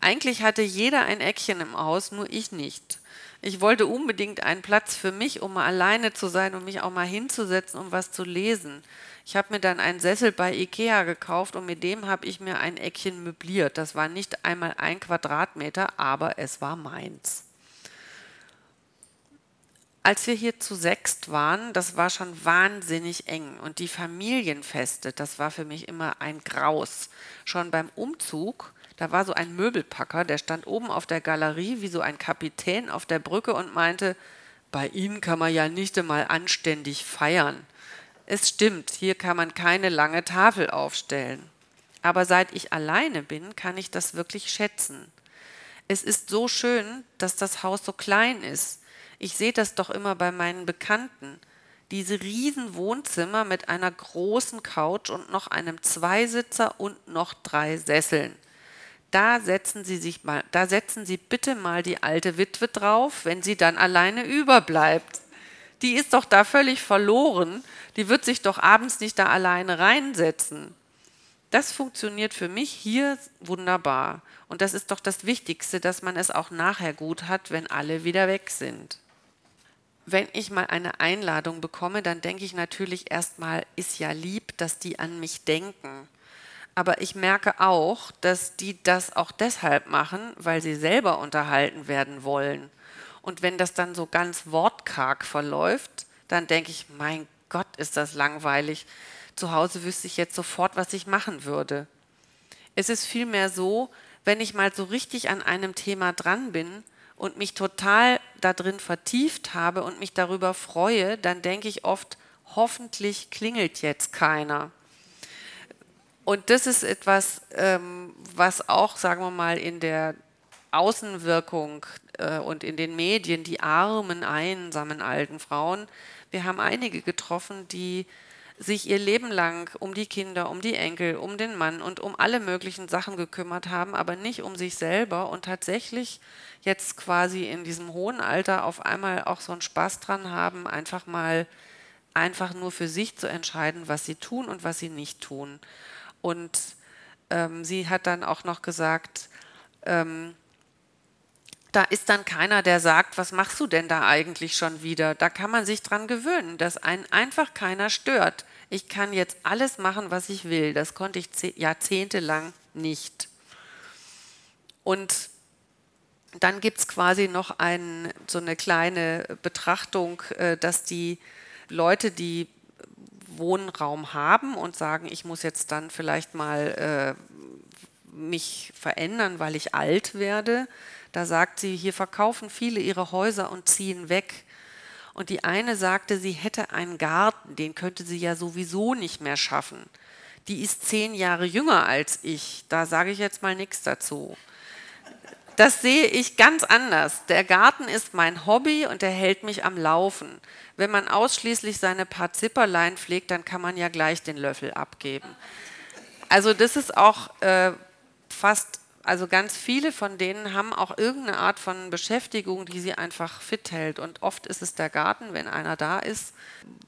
Eigentlich hatte jeder ein Eckchen im Haus, nur ich nicht. Ich wollte unbedingt einen Platz für mich, um mal alleine zu sein und mich auch mal hinzusetzen, um was zu lesen. Ich habe mir dann einen Sessel bei Ikea gekauft und mit dem habe ich mir ein Eckchen möbliert. Das war nicht einmal ein Quadratmeter, aber es war meins. Als wir hier zu sechst waren, das war schon wahnsinnig eng und die Familienfeste, das war für mich immer ein Graus. Schon beim Umzug, da war so ein Möbelpacker, der stand oben auf der Galerie wie so ein Kapitän auf der Brücke und meinte, bei Ihnen kann man ja nicht einmal anständig feiern. Es stimmt, hier kann man keine lange Tafel aufstellen. Aber seit ich alleine bin, kann ich das wirklich schätzen. Es ist so schön, dass das Haus so klein ist. Ich sehe das doch immer bei meinen Bekannten. Diese riesen Wohnzimmer mit einer großen Couch und noch einem Zweisitzer und noch drei Sesseln. Da setzen Sie sich mal, da setzen Sie bitte mal die alte Witwe drauf, wenn sie dann alleine überbleibt die ist doch da völlig verloren. Die wird sich doch abends nicht da alleine reinsetzen. Das funktioniert für mich hier wunderbar. Und das ist doch das Wichtigste, dass man es auch nachher gut hat, wenn alle wieder weg sind. Wenn ich mal eine Einladung bekomme, dann denke ich natürlich erstmal, ist ja lieb, dass die an mich denken. Aber ich merke auch, dass die das auch deshalb machen, weil sie selber unterhalten werden wollen. Und wenn das dann so ganz wortkarg verläuft, dann denke ich, mein Gott, ist das langweilig. Zu Hause wüsste ich jetzt sofort, was ich machen würde. Es ist vielmehr so, wenn ich mal so richtig an einem Thema dran bin und mich total darin vertieft habe und mich darüber freue, dann denke ich oft, hoffentlich klingelt jetzt keiner. Und das ist etwas, ähm, was auch, sagen wir mal, in der Außenwirkung äh, und in den Medien die armen, einsamen alten Frauen. Wir haben einige getroffen, die sich ihr Leben lang um die Kinder, um die Enkel, um den Mann und um alle möglichen Sachen gekümmert haben, aber nicht um sich selber und tatsächlich jetzt quasi in diesem hohen Alter auf einmal auch so einen Spaß dran haben, einfach mal einfach nur für sich zu entscheiden, was sie tun und was sie nicht tun. Und ähm, sie hat dann auch noch gesagt, ähm, da ist dann keiner, der sagt, was machst du denn da eigentlich schon wieder? Da kann man sich dran gewöhnen, dass einen einfach keiner stört. Ich kann jetzt alles machen, was ich will. Das konnte ich jahrzehntelang nicht. Und dann gibt es quasi noch ein, so eine kleine Betrachtung, äh, dass die Leute, die Wohnraum haben und sagen, ich muss jetzt dann vielleicht mal äh, mich verändern, weil ich alt werde, da sagt sie, hier verkaufen viele ihre Häuser und ziehen weg. Und die eine sagte, sie hätte einen Garten, den könnte sie ja sowieso nicht mehr schaffen. Die ist zehn Jahre jünger als ich. Da sage ich jetzt mal nichts dazu. Das sehe ich ganz anders. Der Garten ist mein Hobby und er hält mich am Laufen. Wenn man ausschließlich seine paar Zipperlein pflegt, dann kann man ja gleich den Löffel abgeben. Also das ist auch äh, fast also ganz viele von denen haben auch irgendeine Art von Beschäftigung, die sie einfach fit hält. Und oft ist es der Garten, wenn einer da ist.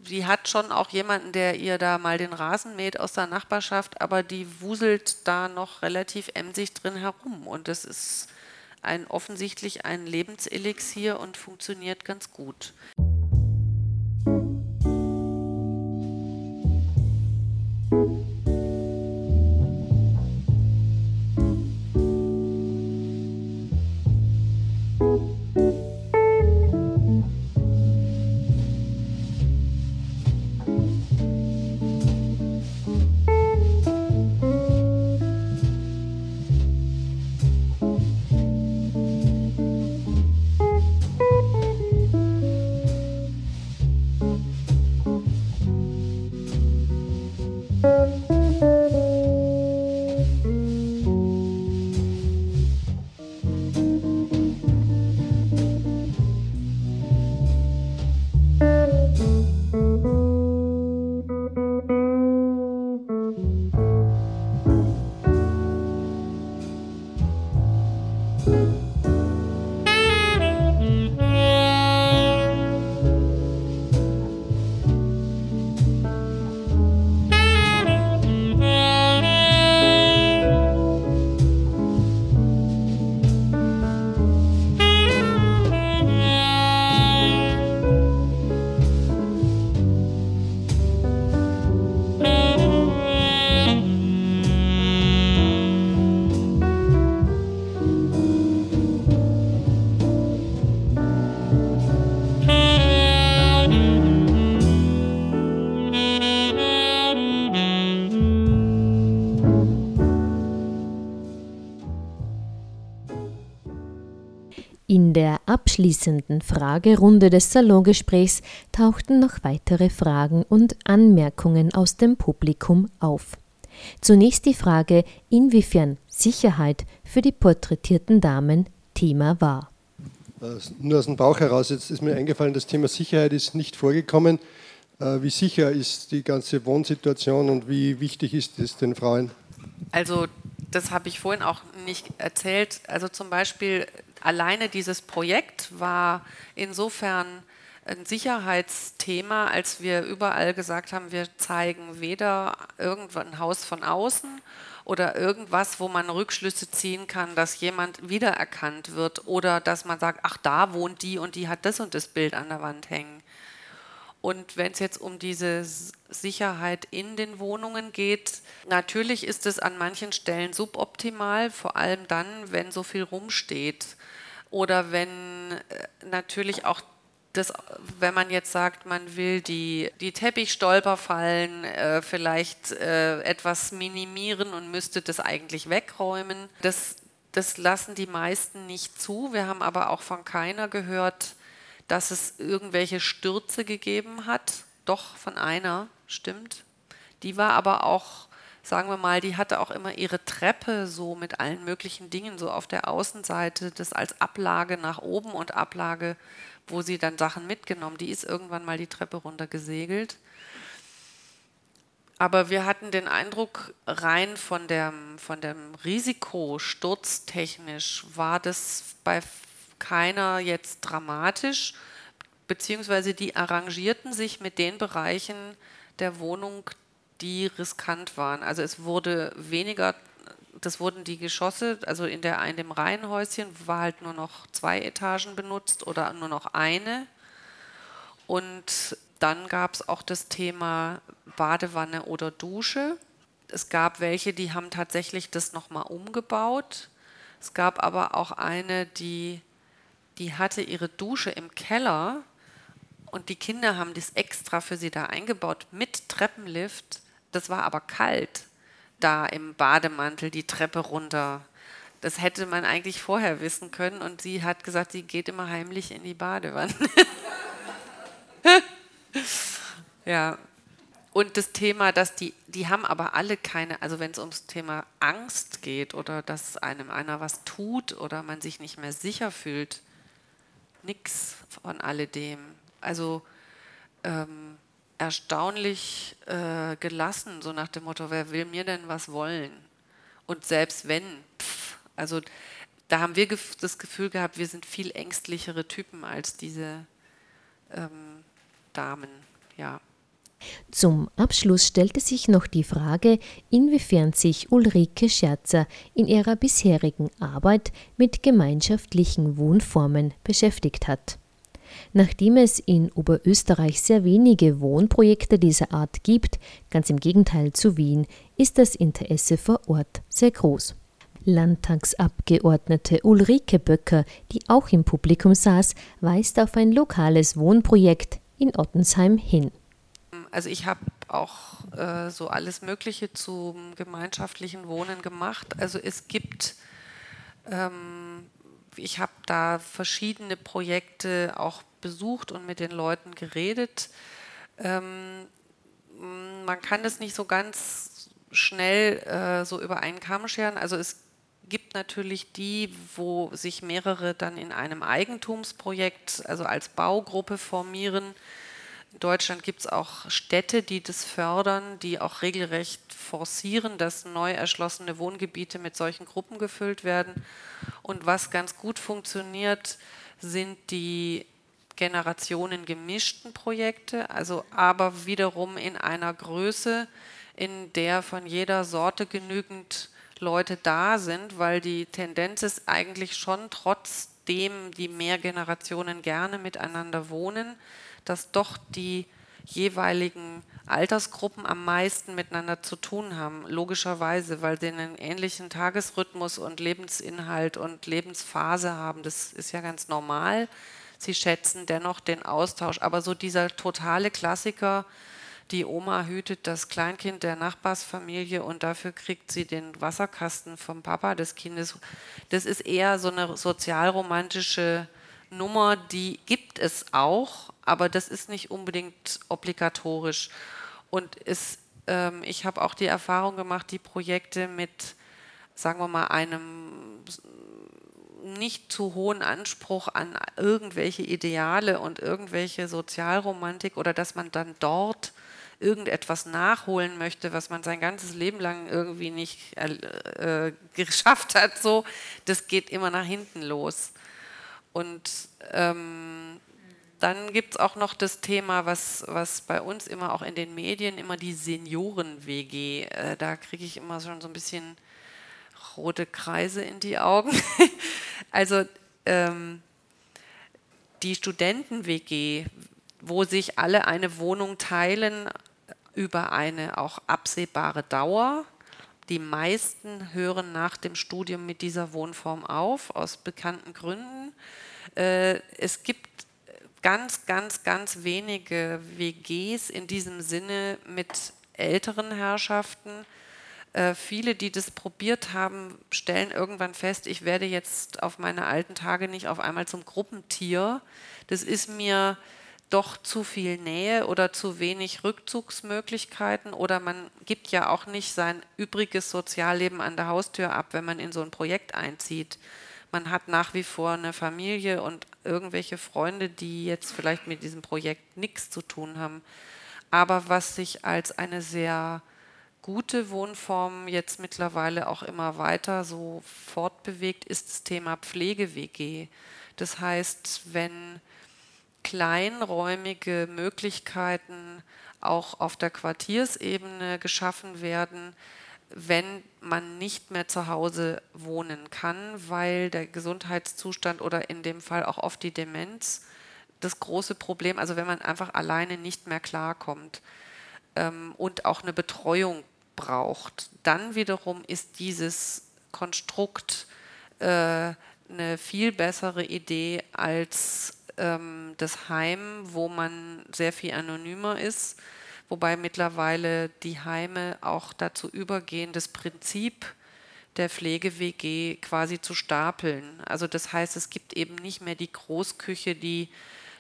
Sie hat schon auch jemanden, der ihr da mal den Rasen mäht aus der Nachbarschaft, aber die wuselt da noch relativ emsig drin herum. Und das ist ein offensichtlich ein Lebenselixier und funktioniert ganz gut. Musik abschließenden Fragerunde des Salongesprächs tauchten noch weitere Fragen und Anmerkungen aus dem Publikum auf. Zunächst die Frage, inwiefern Sicherheit für die porträtierten Damen Thema war. Äh, nur aus dem Bauch heraus, jetzt ist mir eingefallen, das Thema Sicherheit ist nicht vorgekommen. Äh, wie sicher ist die ganze Wohnsituation und wie wichtig ist es den Frauen? Also das habe ich vorhin auch nicht erzählt. Also zum Beispiel alleine dieses Projekt war insofern ein Sicherheitsthema, als wir überall gesagt haben, wir zeigen weder irgendwann ein Haus von außen oder irgendwas, wo man Rückschlüsse ziehen kann, dass jemand wiedererkannt wird oder dass man sagt, ach da wohnt die und die hat das und das Bild an der Wand hängen. Und wenn es jetzt um diese Sicherheit in den Wohnungen geht, natürlich ist es an manchen Stellen suboptimal, vor allem dann, wenn so viel rumsteht oder wenn äh, natürlich auch das, wenn man jetzt sagt, man will die, die Teppichstolperfallen äh, vielleicht äh, etwas minimieren und müsste das eigentlich wegräumen, das, das lassen die meisten nicht zu. Wir haben aber auch von keiner gehört, dass es irgendwelche Stürze gegeben hat. Doch, von einer, stimmt. Die war aber auch, sagen wir mal, die hatte auch immer ihre Treppe so mit allen möglichen Dingen so auf der Außenseite, das als Ablage nach oben und Ablage, wo sie dann Sachen mitgenommen. Die ist irgendwann mal die Treppe runter gesegelt. Aber wir hatten den Eindruck, rein von dem, von dem Risiko sturztechnisch war das bei keiner jetzt dramatisch, beziehungsweise die arrangierten sich mit den Bereichen der Wohnung, die riskant waren. Also es wurde weniger, das wurden die Geschosse, also in, der, in dem Reihenhäuschen war halt nur noch zwei Etagen benutzt oder nur noch eine. Und dann gab es auch das Thema Badewanne oder Dusche. Es gab welche, die haben tatsächlich das nochmal umgebaut. Es gab aber auch eine, die die hatte ihre Dusche im Keller und die Kinder haben das extra für sie da eingebaut mit Treppenlift. Das war aber kalt, da im Bademantel die Treppe runter. Das hätte man eigentlich vorher wissen können und sie hat gesagt, sie geht immer heimlich in die Badewanne. ja. Und das Thema, dass die, die haben aber alle keine, also wenn es ums Thema Angst geht oder dass einem einer was tut oder man sich nicht mehr sicher fühlt, nichts von alledem. Also ähm, erstaunlich äh, gelassen, so nach dem Motto, wer will mir denn was wollen? Und selbst wenn, pff, also da haben wir das Gefühl gehabt, wir sind viel ängstlichere Typen als diese ähm, Damen, ja. Zum Abschluss stellte sich noch die Frage, inwiefern sich Ulrike Scherzer in ihrer bisherigen Arbeit mit gemeinschaftlichen Wohnformen beschäftigt hat. Nachdem es in Oberösterreich sehr wenige Wohnprojekte dieser Art gibt, ganz im Gegenteil zu Wien, ist das Interesse vor Ort sehr groß. Landtagsabgeordnete Ulrike Böcker, die auch im Publikum saß, weist auf ein lokales Wohnprojekt in Ottensheim hin. Also ich habe auch äh, so alles Mögliche zum gemeinschaftlichen Wohnen gemacht. Also es gibt, ähm, ich habe da verschiedene Projekte auch besucht und mit den Leuten geredet. Ähm, man kann es nicht so ganz schnell äh, so über einen Kamm scheren. Also es gibt natürlich die, wo sich mehrere dann in einem Eigentumsprojekt, also als Baugruppe formieren in Deutschland gibt es auch Städte, die das fördern, die auch regelrecht forcieren, dass neu erschlossene Wohngebiete mit solchen Gruppen gefüllt werden. Und was ganz gut funktioniert, sind die Generationen gemischten Projekte, also aber wiederum in einer Größe, in der von jeder Sorte genügend Leute da sind, weil die Tendenz ist eigentlich schon trotzdem die mehr Generationen gerne miteinander wohnen, dass doch die jeweiligen Altersgruppen am meisten miteinander zu tun haben, logischerweise, weil sie einen ähnlichen Tagesrhythmus und Lebensinhalt und Lebensphase haben. Das ist ja ganz normal. Sie schätzen dennoch den Austausch. Aber so dieser totale Klassiker, die Oma hütet das Kleinkind der Nachbarsfamilie und dafür kriegt sie den Wasserkasten vom Papa des Kindes, das ist eher so eine sozialromantische Nummer, die gibt es auch, aber das ist nicht unbedingt obligatorisch. Und es, ähm, ich habe auch die Erfahrung gemacht, die Projekte mit, sagen wir mal, einem nicht zu hohen Anspruch an irgendwelche Ideale und irgendwelche Sozialromantik oder dass man dann dort irgendetwas nachholen möchte, was man sein ganzes Leben lang irgendwie nicht äh, geschafft hat, so, das geht immer nach hinten los. Und ähm, dann gibt es auch noch das Thema, was, was bei uns immer auch in den Medien, immer die Senioren-WG, äh, da kriege ich immer schon so ein bisschen rote Kreise in die Augen. also ähm, die Studenten-WG, wo sich alle eine Wohnung teilen über eine auch absehbare Dauer. Die meisten hören nach dem Studium mit dieser Wohnform auf, aus bekannten Gründen. Äh, es gibt ganz, ganz, ganz wenige WGs in diesem Sinne mit älteren Herrschaften. Äh, viele, die das probiert haben, stellen irgendwann fest, ich werde jetzt auf meine alten Tage nicht auf einmal zum Gruppentier. Das ist mir doch zu viel Nähe oder zu wenig Rückzugsmöglichkeiten oder man gibt ja auch nicht sein übriges Sozialleben an der Haustür ab, wenn man in so ein Projekt einzieht. Man hat nach wie vor eine Familie und irgendwelche Freunde, die jetzt vielleicht mit diesem Projekt nichts zu tun haben. Aber was sich als eine sehr gute Wohnform jetzt mittlerweile auch immer weiter so fortbewegt, ist das Thema Pflege-WG. Das heißt, wenn kleinräumige Möglichkeiten auch auf der Quartiersebene geschaffen werden, wenn man nicht mehr zu Hause wohnen kann, weil der Gesundheitszustand oder in dem Fall auch oft die Demenz das große Problem, also wenn man einfach alleine nicht mehr klarkommt ähm, und auch eine Betreuung braucht, dann wiederum ist dieses Konstrukt äh, eine viel bessere Idee als ähm, das Heim, wo man sehr viel anonymer ist, wobei mittlerweile die Heime auch dazu übergehen, das Prinzip der Pflege-WG quasi zu stapeln. Also das heißt, es gibt eben nicht mehr die Großküche, die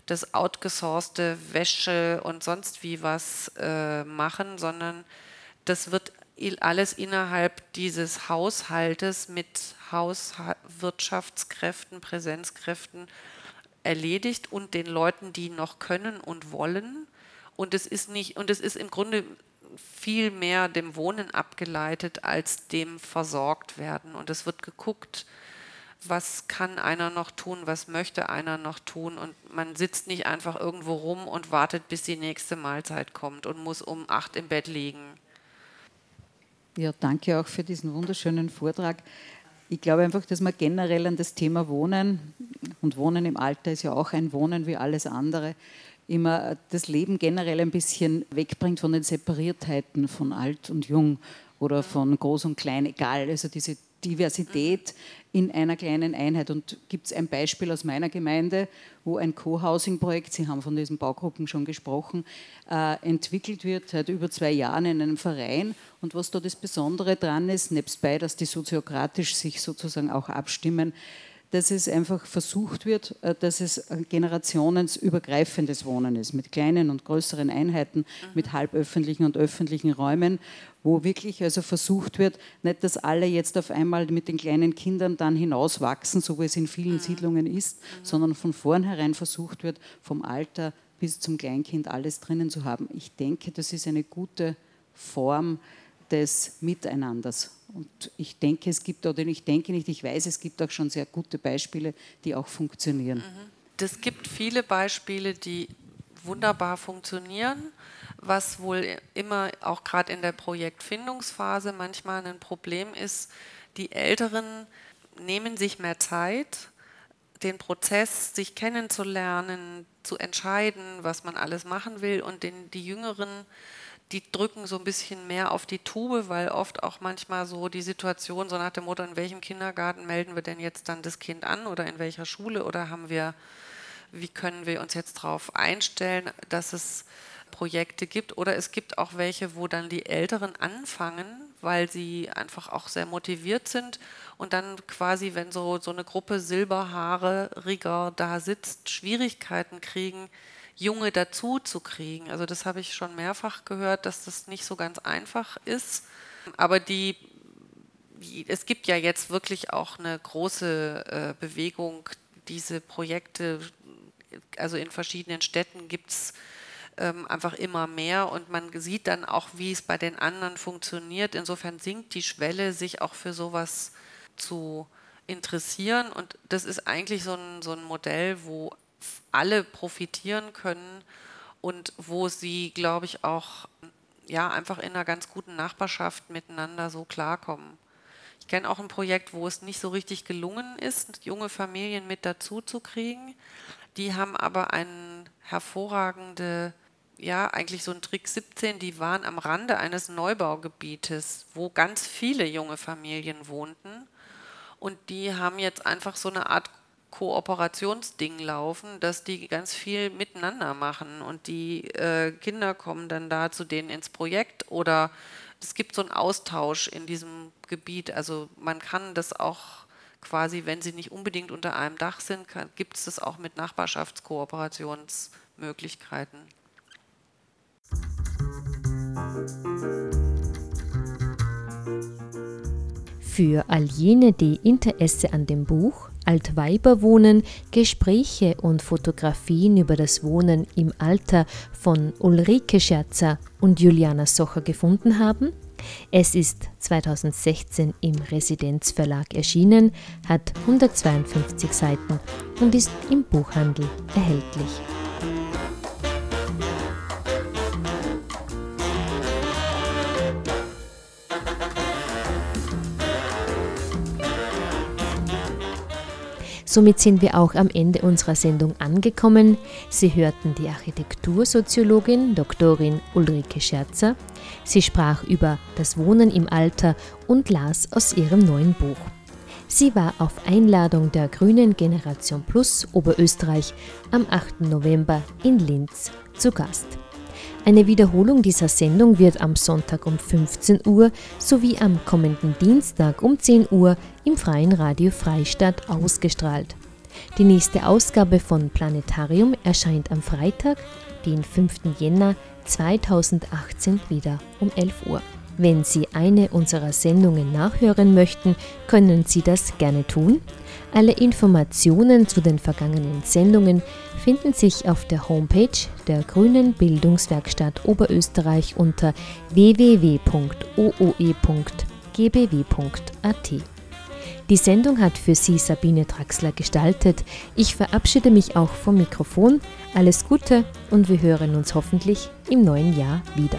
das outgesourcete Wäsche und sonst wie was äh, machen, sondern das wird alles innerhalb dieses Haushaltes mit Hauswirtschaftskräften, Präsenzkräften erledigt und den Leuten, die noch können und wollen. Und es ist nicht, und es ist im Grunde viel mehr dem Wohnen abgeleitet als dem versorgt werden. Und es wird geguckt, was kann einer noch tun, was möchte einer noch tun. Und man sitzt nicht einfach irgendwo rum und wartet, bis die nächste Mahlzeit kommt und muss um acht im Bett liegen. Ja, danke auch für diesen wunderschönen Vortrag. Ich glaube einfach, dass man generell an das Thema Wohnen und Wohnen im Alter ist ja auch ein Wohnen wie alles andere, immer das Leben generell ein bisschen wegbringt von den Separiertheiten von alt und jung oder von groß und klein, egal. Also diese Diversität in einer kleinen Einheit. Und gibt es ein Beispiel aus meiner Gemeinde, wo ein Co-Housing-Projekt, Sie haben von diesen Baugruppen schon gesprochen, äh, entwickelt wird seit über zwei Jahren in einem Verein. Und was da das Besondere dran ist, nebstbei, dass die soziokratisch sich sozusagen auch abstimmen, dass es einfach versucht wird, äh, dass es generationenübergreifendes Wohnen ist, mit kleinen und größeren Einheiten, mhm. mit halböffentlichen und öffentlichen Räumen, wo wirklich also versucht wird, nicht, dass alle jetzt auf einmal mit den kleinen Kindern dann hinauswachsen, so wie es in vielen mhm. Siedlungen ist, mhm. sondern von vornherein versucht wird, vom Alter bis zum Kleinkind alles drinnen zu haben. Ich denke, das ist eine gute Form des Miteinanders. Und ich denke, es gibt, oder ich denke nicht, ich weiß, es gibt auch schon sehr gute Beispiele, die auch funktionieren. Es gibt viele Beispiele, die wunderbar funktionieren, was wohl immer auch gerade in der Projektfindungsphase manchmal ein Problem ist. Die Älteren nehmen sich mehr Zeit, den Prozess, sich kennenzulernen, zu entscheiden, was man alles machen will, und den, die Jüngeren die drücken so ein bisschen mehr auf die Tube, weil oft auch manchmal so die Situation so nach dem Motto, in welchem Kindergarten melden wir denn jetzt dann das Kind an oder in welcher Schule oder haben wir, wie können wir uns jetzt darauf einstellen, dass es Projekte gibt? Oder es gibt auch welche, wo dann die Älteren anfangen, weil sie einfach auch sehr motiviert sind und dann quasi, wenn so, so eine Gruppe Silberhaariger da sitzt, Schwierigkeiten kriegen, Junge dazu zu kriegen. Also das habe ich schon mehrfach gehört, dass das nicht so ganz einfach ist. Aber die, es gibt ja jetzt wirklich auch eine große äh, Bewegung, diese Projekte, also in verschiedenen Städten gibt es ähm, einfach immer mehr und man sieht dann auch, wie es bei den anderen funktioniert. Insofern sinkt die Schwelle, sich auch für sowas zu interessieren und das ist eigentlich so ein, so ein Modell, wo alle profitieren können und wo sie, glaube ich, auch ja, einfach in einer ganz guten Nachbarschaft miteinander so klarkommen. Ich kenne auch ein Projekt, wo es nicht so richtig gelungen ist, junge Familien mit dazu zu kriegen. Die haben aber eine hervorragende, ja, eigentlich so ein Trick 17, die waren am Rande eines Neubaugebietes, wo ganz viele junge Familien wohnten. Und die haben jetzt einfach so eine Art Kooperationsding laufen, dass die ganz viel miteinander machen und die äh, Kinder kommen dann da zu denen ins Projekt oder es gibt so einen Austausch in diesem Gebiet. Also man kann das auch quasi, wenn sie nicht unbedingt unter einem Dach sind, gibt es das auch mit Nachbarschaftskooperationsmöglichkeiten. Für all jene, die Interesse an dem Buch Altweiberwohnen, Gespräche und Fotografien über das Wohnen im Alter von Ulrike Scherzer und Juliana Socher gefunden haben. Es ist 2016 im Residenzverlag erschienen, hat 152 Seiten und ist im Buchhandel erhältlich. Somit sind wir auch am Ende unserer Sendung angekommen. Sie hörten die Architektursoziologin Doktorin Ulrike Scherzer. Sie sprach über das Wohnen im Alter und las aus ihrem neuen Buch. Sie war auf Einladung der Grünen Generation Plus Oberösterreich am 8. November in Linz zu Gast. Eine Wiederholung dieser Sendung wird am Sonntag um 15 Uhr sowie am kommenden Dienstag um 10 Uhr im Freien Radio Freistadt ausgestrahlt. Die nächste Ausgabe von Planetarium erscheint am Freitag, den 5. Jänner 2018 wieder um 11 Uhr. Wenn Sie eine unserer Sendungen nachhören möchten, können Sie das gerne tun. Alle Informationen zu den vergangenen Sendungen finden sich auf der Homepage der Grünen Bildungswerkstatt Oberösterreich unter www.ooe.gbw.at. Die Sendung hat für Sie Sabine Traxler gestaltet. Ich verabschiede mich auch vom Mikrofon. Alles Gute und wir hören uns hoffentlich im neuen Jahr wieder.